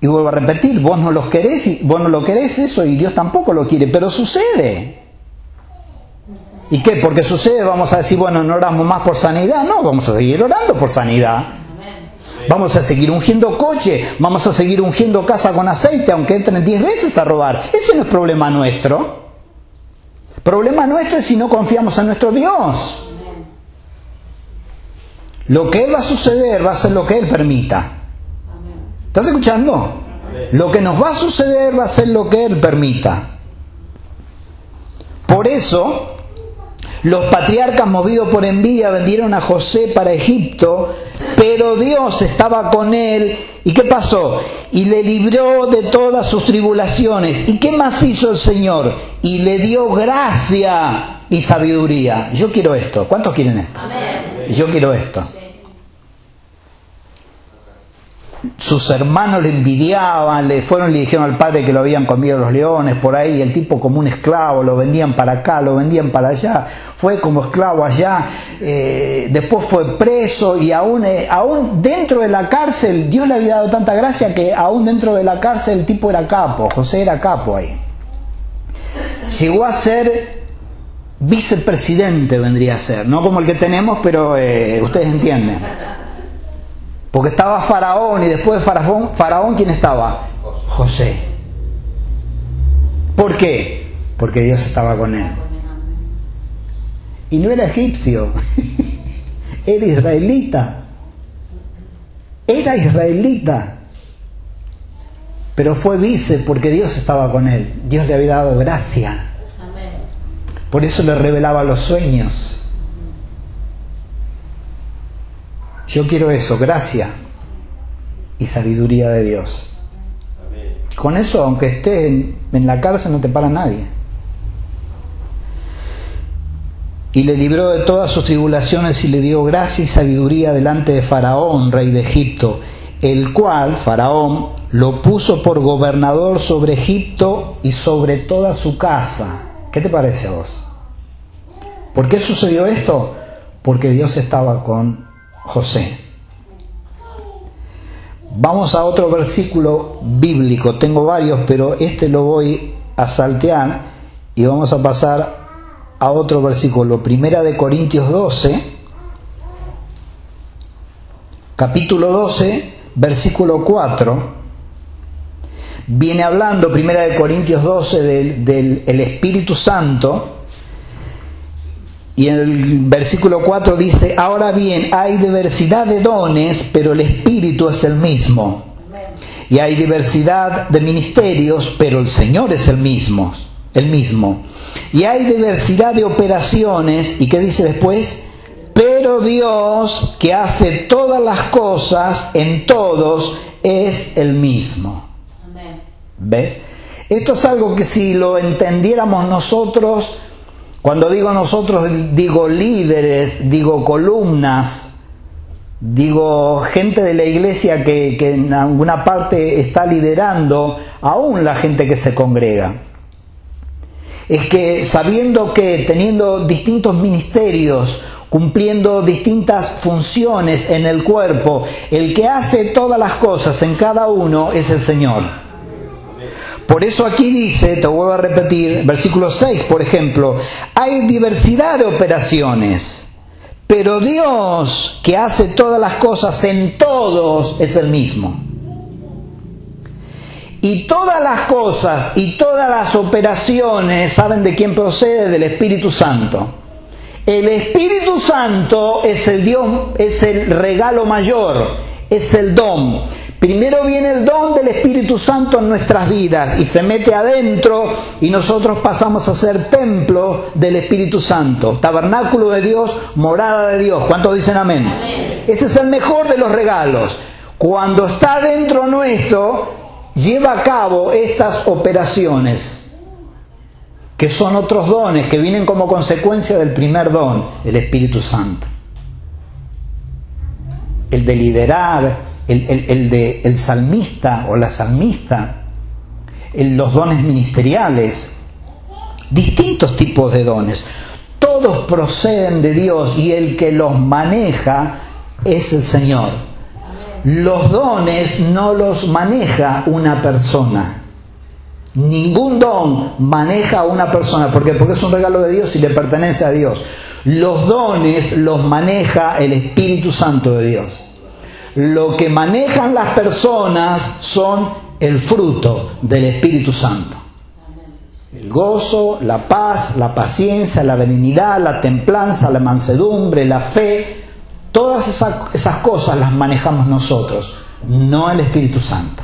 S1: Y vuelvo a repetir, vos no los querés, y vos no lo querés eso y Dios tampoco lo quiere, pero sucede. ¿Y qué? Porque sucede, vamos a decir, bueno, no oramos más por sanidad, no, vamos a seguir orando por sanidad. Vamos a seguir ungiendo coche, vamos a seguir ungiendo casa con aceite, aunque entren 10 veces a robar. Ese no es problema nuestro. Problema nuestro es si no confiamos en nuestro Dios. Lo que Él va a suceder va a ser lo que Él permita. ¿Estás escuchando? Lo que nos va a suceder va a ser lo que Él permita. Por eso, los patriarcas movidos por envidia vendieron a José para Egipto, pero Dios estaba con él. ¿Y qué pasó? Y le libró de todas sus tribulaciones. ¿Y qué más hizo el Señor? Y le dio gracia y sabiduría. Yo quiero esto. ¿Cuántos quieren esto? Yo quiero esto sus hermanos le envidiaban, le fueron y le dijeron al padre que lo habían comido los leones por ahí, el tipo como un esclavo, lo vendían para acá, lo vendían para allá, fue como esclavo allá, eh, después fue preso y aún, eh, aún dentro de la cárcel, Dios le había dado tanta gracia que aún dentro de la cárcel el tipo era capo, José era capo ahí. Llegó a ser vicepresidente, vendría a ser, no como el que tenemos, pero eh, ustedes entienden. Porque estaba Faraón y después de Faraón, Faraón ¿quién estaba? José. ¿Por qué? Porque Dios estaba con él. Y no era egipcio, era israelita. Era israelita. Pero fue vice porque Dios estaba con él. Dios le había dado gracia. Por eso le revelaba los sueños. Yo quiero eso, gracia y sabiduría de Dios. Con eso, aunque estés en, la cárcel, no te para nadie. Y le libró de todas sus tribulaciones y le dio gracia y sabiduría delante de Faraón, rey de Egipto, el cual, Faraón, lo puso por gobernador sobre Egipto y sobre toda su casa. ¿Qué te parece a vos? ¿Por qué sucedió esto? Porque Dios estaba con José. Vamos a otro versículo bíblico, tengo varios, pero este lo voy a saltear y vamos a pasar a otro versículo, Primera de Corintios 12, capítulo 12, versículo 4. Viene hablando, Primera de Corintios 12, del, del Espíritu Santo Y en el versículo 4 dice, ahora bien, hay diversidad de dones, pero el Espíritu es el mismo. Y hay diversidad de ministerios, pero el Señor es el mismo, el mismo. Y hay diversidad de operaciones, ¿y qué dice después? Pero Dios, que hace todas las cosas en todos, es el mismo. ¿Ves? Esto es algo que si lo entendiéramos nosotros, cuando digo nosotros, digo líderes, digo columnas, digo gente de la iglesia que, en alguna parte está liderando, aún la gente que se congrega. Es que sabiendo que teniendo distintos ministerios, cumpliendo distintas funciones en el cuerpo, el que hace todas las cosas en cada uno es el Señor. Por eso aquí dice, te vuelvo a repetir, versículo 6, por ejemplo, hay diversidad de operaciones, pero Dios que hace todas las cosas en todos es el mismo. Y todas las cosas y todas las operaciones, ¿saben de quién procede? Del Espíritu Santo. El Espíritu Santo es el Dios, es el regalo mayor, es el don. Primero viene el don del Espíritu Santo en nuestras vidas y se mete adentro y nosotros pasamos a ser templo del Espíritu Santo, tabernáculo de Dios, morada de Dios. ¿Cuántos dicen amén? amén? Ese es el mejor de los regalos. Cuando está dentro nuestro, lleva a cabo estas operaciones, que son otros dones que vienen como consecuencia del primer don, el Espíritu Santo. El de liderar, el, el, de el salmista o la salmista, los dones ministeriales, distintos tipos de dones. Todos proceden de Dios y el que los maneja es el Señor. Los dones no los maneja una persona. Ningún don maneja a una persona. Porque es un regalo de Dios y le pertenece a Dios. Los dones los maneja el Espíritu Santo de Dios lo que manejan las personas son el fruto del Espíritu Santo. El gozo, la paz, la paciencia, la benignidad, la templanza, la mansedumbre, la fe, todas esas, esas cosas las manejamos nosotros, no el Espíritu Santo.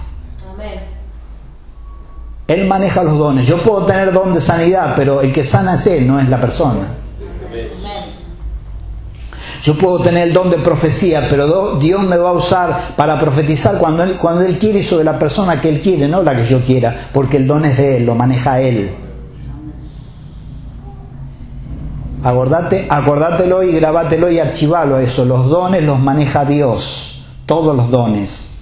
S1: Él maneja los dones. Yo puedo tener don de sanidad, pero el que sana es Él, no es la persona. Yo puedo tener el don de profecía, pero Dios me va a usar para profetizar cuando él, cuando él quiere y sobre la persona que Él quiere, no la que yo quiera, porque el don es de Él, lo maneja Él. Acordate, acordátelo y grabátelo y archivalo eso. Los dones los maneja Dios, todos los dones.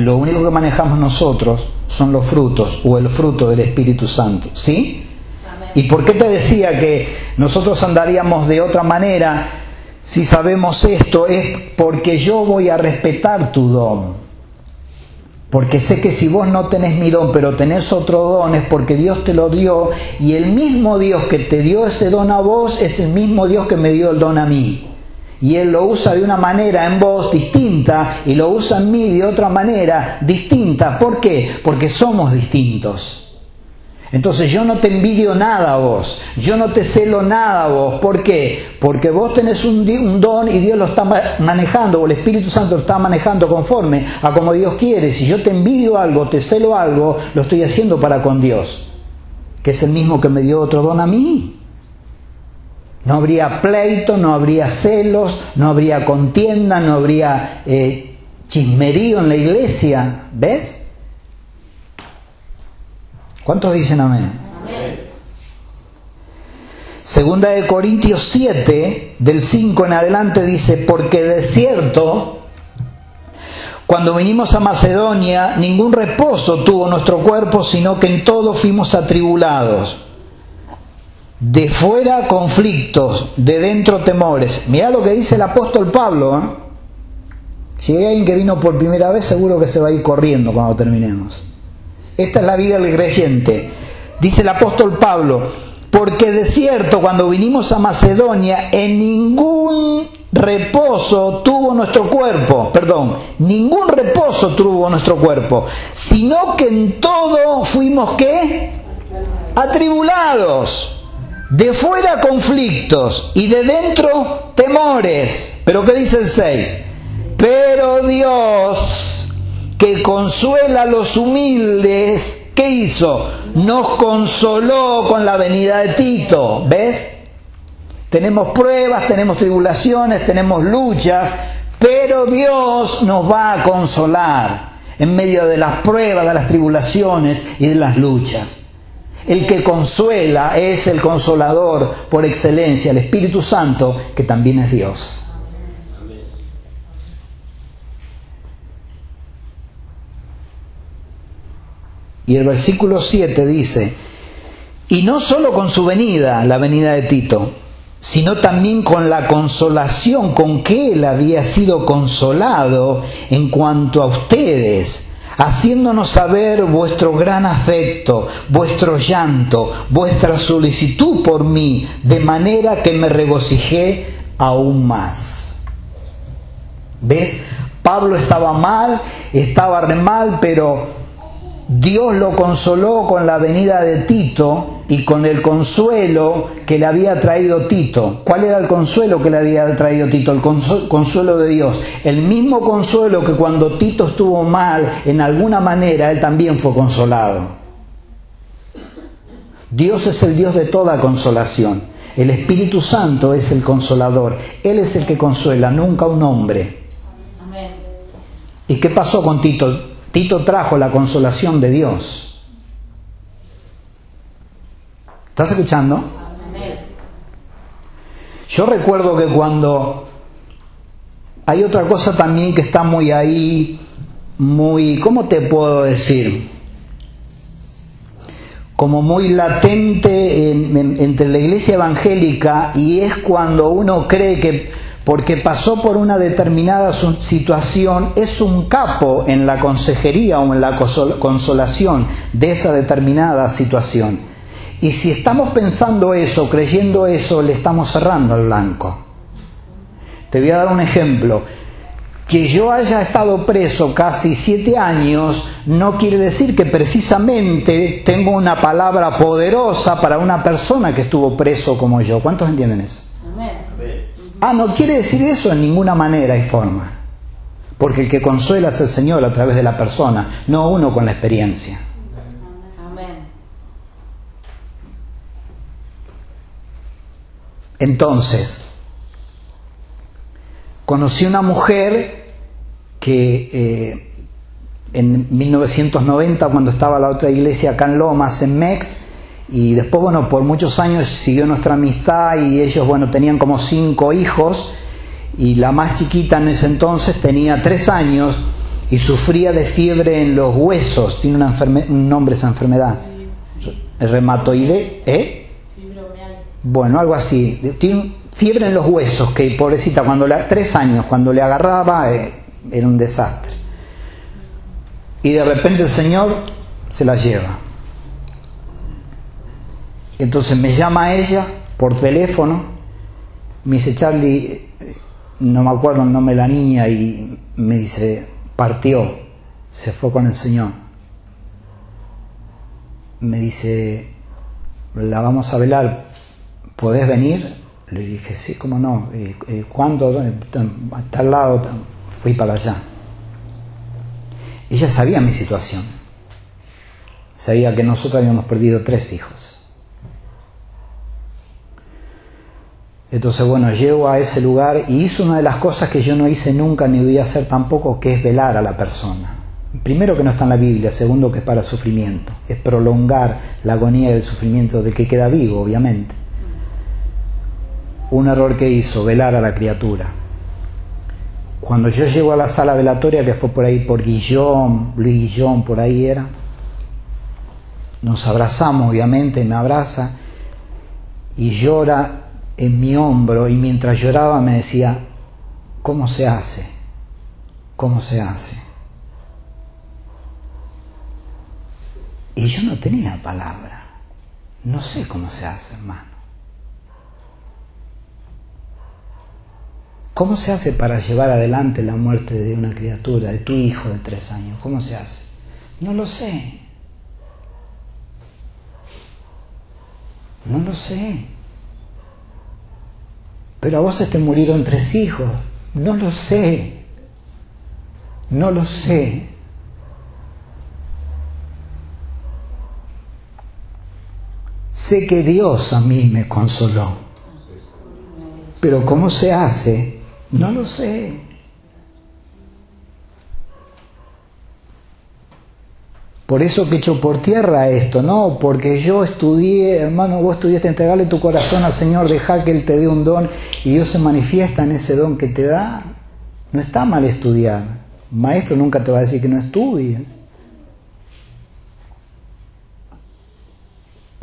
S1: Lo único que manejamos nosotros son los frutos o el fruto del Espíritu Santo. ¿Sí? ¿Y por qué te decía que nosotros andaríamos de otra manera si sabemos esto? Es porque yo voy a respetar tu don. Porque sé que si vos no tenés mi don, pero tenés otro don, es porque Dios te lo dio. Y el mismo Dios que te dio ese don a vos es el mismo Dios que me dio el don a mí. Y Él lo usa de una manera en vos distinta y lo usa en mí de otra manera distinta. ¿Por qué? Porque somos distintos. Entonces yo no te envidio nada a vos, yo no te celo nada a vos. ¿Por qué? Porque vos tenés un, un, don y Dios lo está manejando, o el Espíritu Santo lo está manejando conforme a como Dios quiere. Si yo te envidio algo, te celo algo, lo estoy haciendo para con Dios, que es el mismo que me dio otro don a mí. No habría pleito, no habría celos, no habría contienda, no habría eh, chismerío en la iglesia. ¿Ves? ¿Cuántos dicen amén? Segunda de Corintios 7, del 5 en adelante, dice, porque de cierto, cuando vinimos a Macedonia, ningún reposo tuvo nuestro cuerpo, sino que en todo fuimos atribulados. De fuera conflictos, de dentro temores. Mirá lo que dice el apóstol Pablo. ¿eh? Si hay alguien que vino por primera vez, seguro que se va a ir corriendo cuando terminemos. Esta es la vida del creyente. Dice el apóstol Pablo, porque de cierto cuando vinimos a Macedonia en ningún reposo tuvo nuestro cuerpo, perdón, ningún reposo tuvo nuestro cuerpo, sino que en todo fuimos qué? Atribulados. De fuera conflictos y de dentro temores. Pero ¿qué dice el 6? Pero Dios, que consuela a los humildes, ¿qué hizo? Nos consoló con la venida de Tito. ¿Ves? Tenemos pruebas, tenemos tribulaciones, tenemos luchas, pero Dios nos va a consolar en medio de las pruebas, de las tribulaciones y de las luchas. El que consuela es el consolador por excelencia, el Espíritu Santo, que también es Dios. Y el versículo 7 dice, y no solo con su venida, la venida de Tito, sino también con la consolación con que él había sido consolado en cuanto a ustedes, haciéndonos saber vuestro gran afecto, vuestro llanto, vuestra solicitud por mí, de manera que me regocijé aún más. ¿Ves? Pablo estaba mal, estaba re mal, pero Dios lo consoló con la venida de Tito y con el consuelo que le había traído Tito. ¿Cuál era el consuelo que le había traído Tito? El consuelo de Dios. El mismo consuelo que cuando Tito estuvo mal, en alguna manera, él también fue consolado. Dios es el Dios de toda consolación. El Espíritu Santo es el consolador. Él es el que consuela, nunca un hombre. ¿Y qué pasó con Tito? Tito trajo la consolación de Dios. ¿Estás escuchando? Yo recuerdo que cuando hay otra cosa también que está muy ahí, muy, ¿cómo te puedo decir? Como muy latente entre la iglesia evangélica y es cuando uno cree que porque pasó por una determinada situación, es un capo en la consejería o en la consolación de esa determinada situación. Y si estamos pensando eso, creyendo eso, le estamos cerrando el blanco. Te voy a dar un ejemplo. Que yo haya estado preso casi siete años no quiere decir que precisamente tengo una palabra poderosa para una persona que estuvo preso como yo. ¿Cuántos entienden eso? Ah, no quiere decir eso en ninguna manera y forma. Porque el que consuela es el Señor a través de la persona, no uno con la experiencia. Entonces, conocí una mujer que eh, en 1990, cuando estaba la otra iglesia acá en Lomas, en Mex, y después, bueno, por muchos años siguió nuestra amistad y ellos, bueno, tenían como cinco hijos y la más chiquita en ese entonces tenía tres años y sufría de fiebre en los huesos. Tiene una un nombre esa enfermedad. Reumatoide, ¿eh? Bueno, algo así. Tiene fiebre en los huesos, que pobrecita, cuando le, tres años, cuando le agarraba, eh, era un desastre. Y de repente el Señor se la lleva. Entonces me llama ella por teléfono, me dice, Charlie, no me acuerdo el nombre de la niña, y me dice, partió, se fue con el Señor. Me dice, la vamos a velar, ¿podés venir? Le dije, sí, cómo no. ¿Cuándo? A tal lado, fui para allá. Ella sabía mi situación. Sabía que nosotros habíamos perdido tres hijos. Entonces, bueno, llego a ese lugar y hice una de las cosas que yo no hice nunca ni voy a hacer tampoco, que es velar a la persona. Primero que no está en la Biblia, segundo que es para sufrimiento, es prolongar la agonía y el sufrimiento del que queda vivo, obviamente. Un error que hizo, velar a la criatura. Cuando yo llego a la sala velatoria, que fue por ahí por Guillón, Luis Guillón, por ahí era, nos abrazamos, obviamente, me abraza y llora en mi hombro y mientras lloraba me decía, ¿cómo se hace? ¿Cómo se hace? Y yo no tenía palabra. No sé cómo se hace, hermano. ¿Cómo se hace para llevar adelante la muerte de una criatura, de tu hijo de tres años? ¿Cómo se hace? No lo sé. No lo sé. Pero a vos se te murieron tres hijos. No lo sé. No lo sé. Sé que Dios a mí me consoló. Pero ¿cómo se hace? No lo sé. Por eso que echo por tierra esto, no, porque yo estudié, hermano, vos estudiaste entregarle tu corazón al Señor, deja que Él te dé un don y Dios se manifiesta en ese don que te da. No está mal estudiar. maestro nunca te va a decir que no estudies.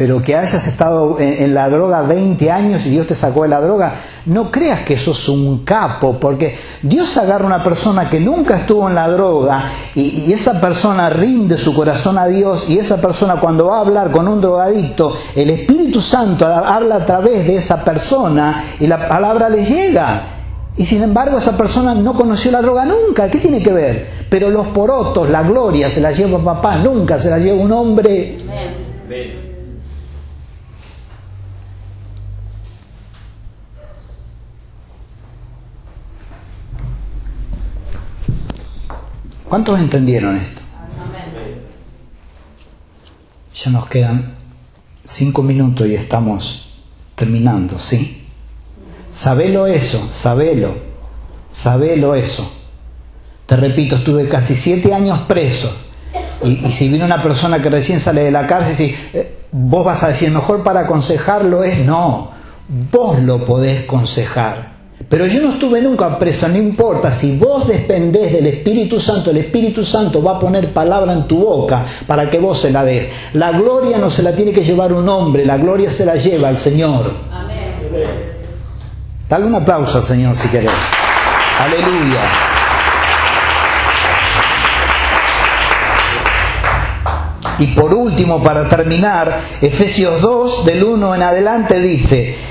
S1: Pero que hayas estado en, la droga 20 años y Dios te sacó de la droga, no creas que sos un capo, porque Dios agarra a una persona que nunca estuvo en la droga y, y, esa persona rinde su corazón a Dios y esa persona cuando va a hablar con un drogadicto, el Espíritu Santo habla a través de esa persona y la palabra le llega. Y sin embargo esa persona no conoció la droga nunca, ¿qué tiene que ver? Pero los porotos, la gloria se la lleva papá, nunca se la lleva un hombre. ¿Cuántos entendieron esto? Ya nos quedan cinco minutos y estamos terminando, ¿sí? Sabelo eso, sabelo, sabelo eso. Te repito, estuve casi siete años preso. Y, si viene una persona que recién sale de la cárcel, y, eh, vos vas a decir, mejor para aconsejarlo es, no, vos lo podés aconsejar. Pero yo no estuve nunca preso, no importa, si vos dependés del Espíritu Santo, el Espíritu Santo va a poner palabra en tu boca para que vos se la des. La gloria no se la tiene que llevar un hombre, la gloria se la lleva el Señor. Amén. Dale un aplauso al Señor si querés. Aleluya. Y por último, para terminar, Efesios 2, del 1 en adelante dice,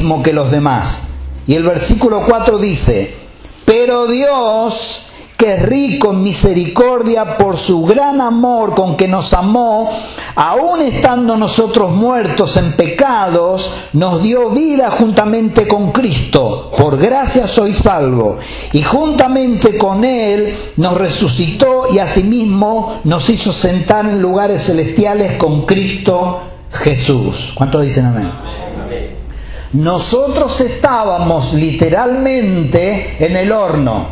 S1: que los demás. Y el versículo 4 dice, pero Dios, que es rico en misericordia por su gran amor con que nos amó, aun estando nosotros muertos en pecados, nos dio vida juntamente con Cristo. Por gracia soy salvo. Y juntamente con Él nos resucitó y asimismo nos hizo sentar en lugares celestiales con Cristo Jesús. ¿Cuántos dicen amén? Nosotros estábamos literalmente en el horno.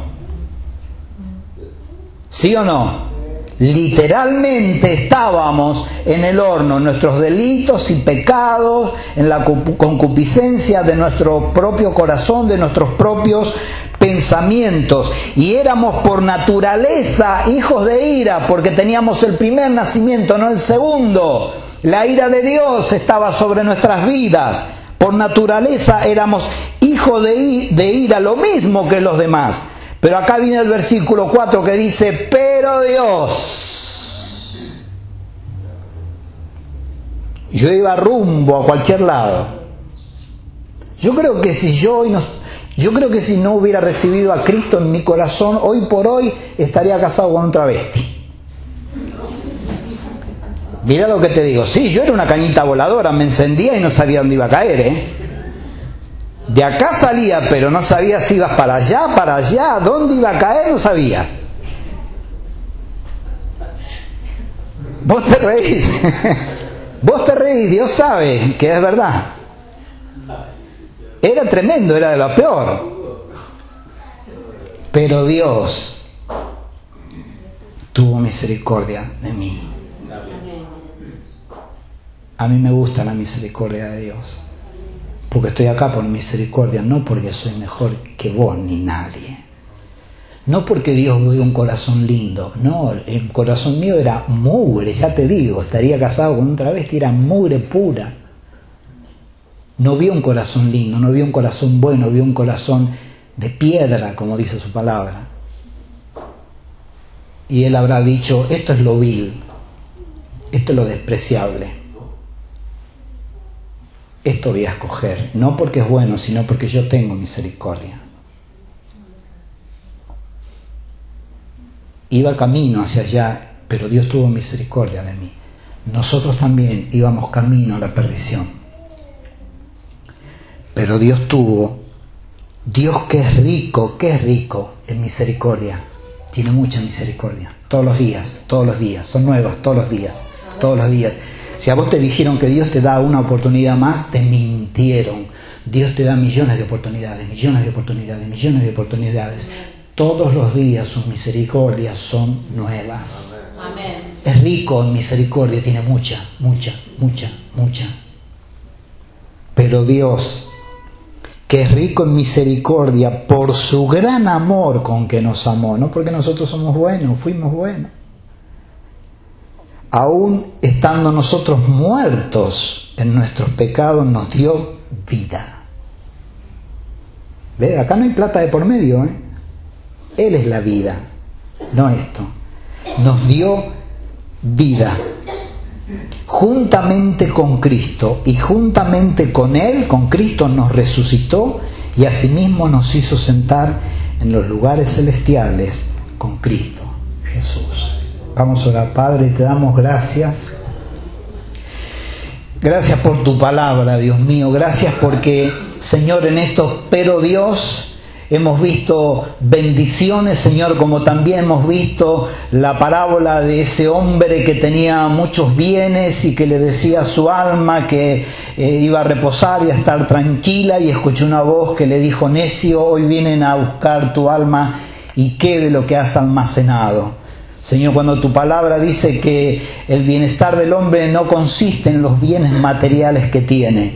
S1: ¿Sí o no? Literalmente estábamos en el horno, nuestros delitos y pecados, en la concupiscencia de nuestro propio corazón, de nuestros propios pensamientos. Y éramos por naturaleza hijos de ira, porque teníamos el primer nacimiento, no el segundo. La ira de Dios estaba sobre nuestras vidas. Por naturaleza éramos hijos de, de ira, lo mismo que los demás. Pero acá viene el versículo 4 que dice, pero Dios. Yo iba rumbo a cualquier lado. Yo creo que si yo hoy no, yo creo que si no hubiera recibido a Cristo en mi corazón, hoy por hoy estaría casado con un travesti. Mira lo que te digo. Sí, yo era una cañita voladora, me encendía y no sabía dónde iba a caer, ¿eh? De acá salía, pero no sabía si ibas para allá, para allá, dónde iba a caer, no sabía. Vos te reís. Vos te reís, Dios sabe que es verdad. Era tremendo, era de lo peor. Pero Dios tuvo misericordia de mí. A mí me gusta la misericordia de Dios. Porque estoy acá por misericordia, no porque soy mejor que vos ni nadie. No porque Dios me dio un corazón lindo, no, el corazón mío era mugre, ya te digo, estaría casado con otra travesti, era mugre pura. No vio un corazón lindo, no vio un corazón bueno, vio un corazón de piedra, como dice su palabra. Y él habrá dicho, esto es lo vil, esto es lo despreciable. Esto voy a escoger, no porque es bueno, sino porque yo tengo misericordia. Iba camino hacia allá, pero Dios tuvo misericordia de mí. Nosotros también íbamos camino a la perdición. Pero Dios tuvo, Dios que es rico, que es rico en misericordia, tiene mucha misericordia. Todos los días, todos los días, son nuevas todos los días, todos los días. Si a vos te dijeron que Dios te da una oportunidad más, te mintieron. Dios te da millones de oportunidades, millones de oportunidades, millones de oportunidades. Todos los días sus misericordias son nuevas. Es rico en misericordia, tiene mucha, mucha, mucha, mucha. Pero Dios, que es rico en misericordia por su gran amor con que nos amó, no porque nosotros somos buenos, fuimos buenos. Aún estando nosotros muertos en nuestros pecados, nos dio vida. ¿Ve? Acá no hay plata de por medio, ¿eh? Él es la vida, no esto. Nos dio vida. Juntamente con Cristo y juntamente con Él, con Cristo nos resucitó y asimismo nos hizo sentar en los lugares celestiales con Cristo Jesús. Vamos a orar, Padre, te damos gracias. Gracias por tu palabra, Dios mío. Gracias porque, Señor, en esto, pero Dios, Hemos visto bendiciones, Señor, como también hemos visto la parábola de ese hombre que tenía muchos bienes y que le decía a su alma que eh, iba a reposar y a estar tranquila y escuchó una voz que le dijo, necio, hoy vienen a buscar tu alma y qué de lo que has almacenado. Señor, cuando tu palabra dice que el bienestar del hombre no consiste en los bienes materiales que tiene,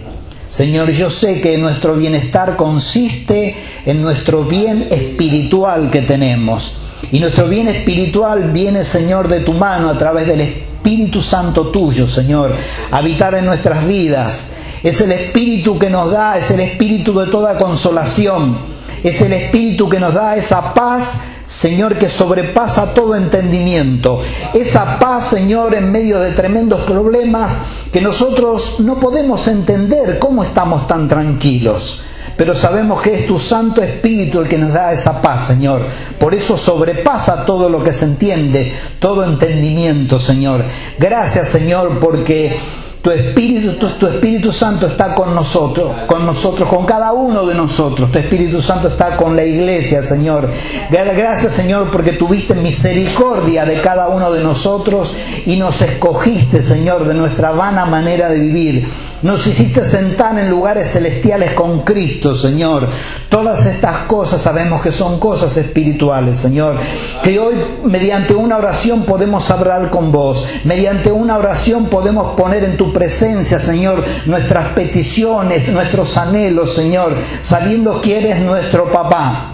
S1: Señor, yo sé que nuestro bienestar consiste en nuestro bien espiritual que tenemos. Y nuestro bien espiritual viene, Señor, de tu mano a través del Espíritu Santo tuyo, Señor, habitar en nuestras vidas. Es el Espíritu que nos da, es el Espíritu de toda consolación, es el Espíritu que nos da esa paz Señor, que sobrepasa todo entendimiento. Esa paz, Señor, en medio de tremendos problemas que nosotros no podemos entender cómo estamos tan tranquilos. Pero sabemos que es tu Santo Espíritu el que nos da esa paz, Señor. Por eso sobrepasa todo lo que se entiende, todo entendimiento, Señor. Gracias, Señor, porque tu Espíritu, tu, Espíritu Santo está con nosotros, con nosotros, con cada uno de nosotros. Tu Espíritu Santo está con la iglesia, Señor. Gracias, Señor, porque tuviste misericordia de cada uno de nosotros y nos escogiste, Señor, de nuestra vana manera de vivir. Nos hiciste sentar en lugares celestiales con Cristo, Señor. Todas estas cosas sabemos que son cosas espirituales, Señor. Que hoy, mediante una oración, podemos hablar con vos. Mediante una oración podemos poner en tu presencia, Señor, nuestras peticiones, nuestros anhelos, Señor, sabiendo que eres nuestro papá.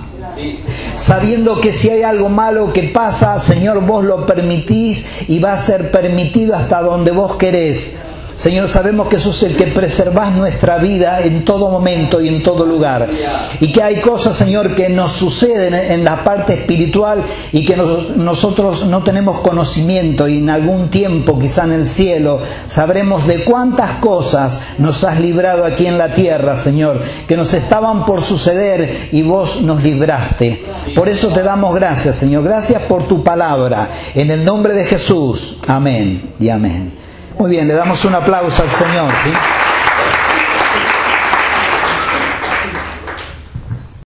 S1: Sabiendo que si hay algo malo que pasa, Señor, vos lo permitís y va a ser permitido hasta donde vos querés. Señor, sabemos que sos el que preservás nuestra vida en todo momento y en todo lugar. Y que hay cosas, Señor, que nos suceden en la parte espiritual y que nosotros no tenemos conocimiento y en algún tiempo, quizá en el cielo, sabremos de cuántas cosas nos has librado aquí en la tierra, Señor, que nos estaban por suceder y vos nos libraste. Por eso te damos gracias, Señor. Gracias por tu palabra. En el nombre de Jesús. Amén y amén. Muy bien, le damos un aplauso al Señor.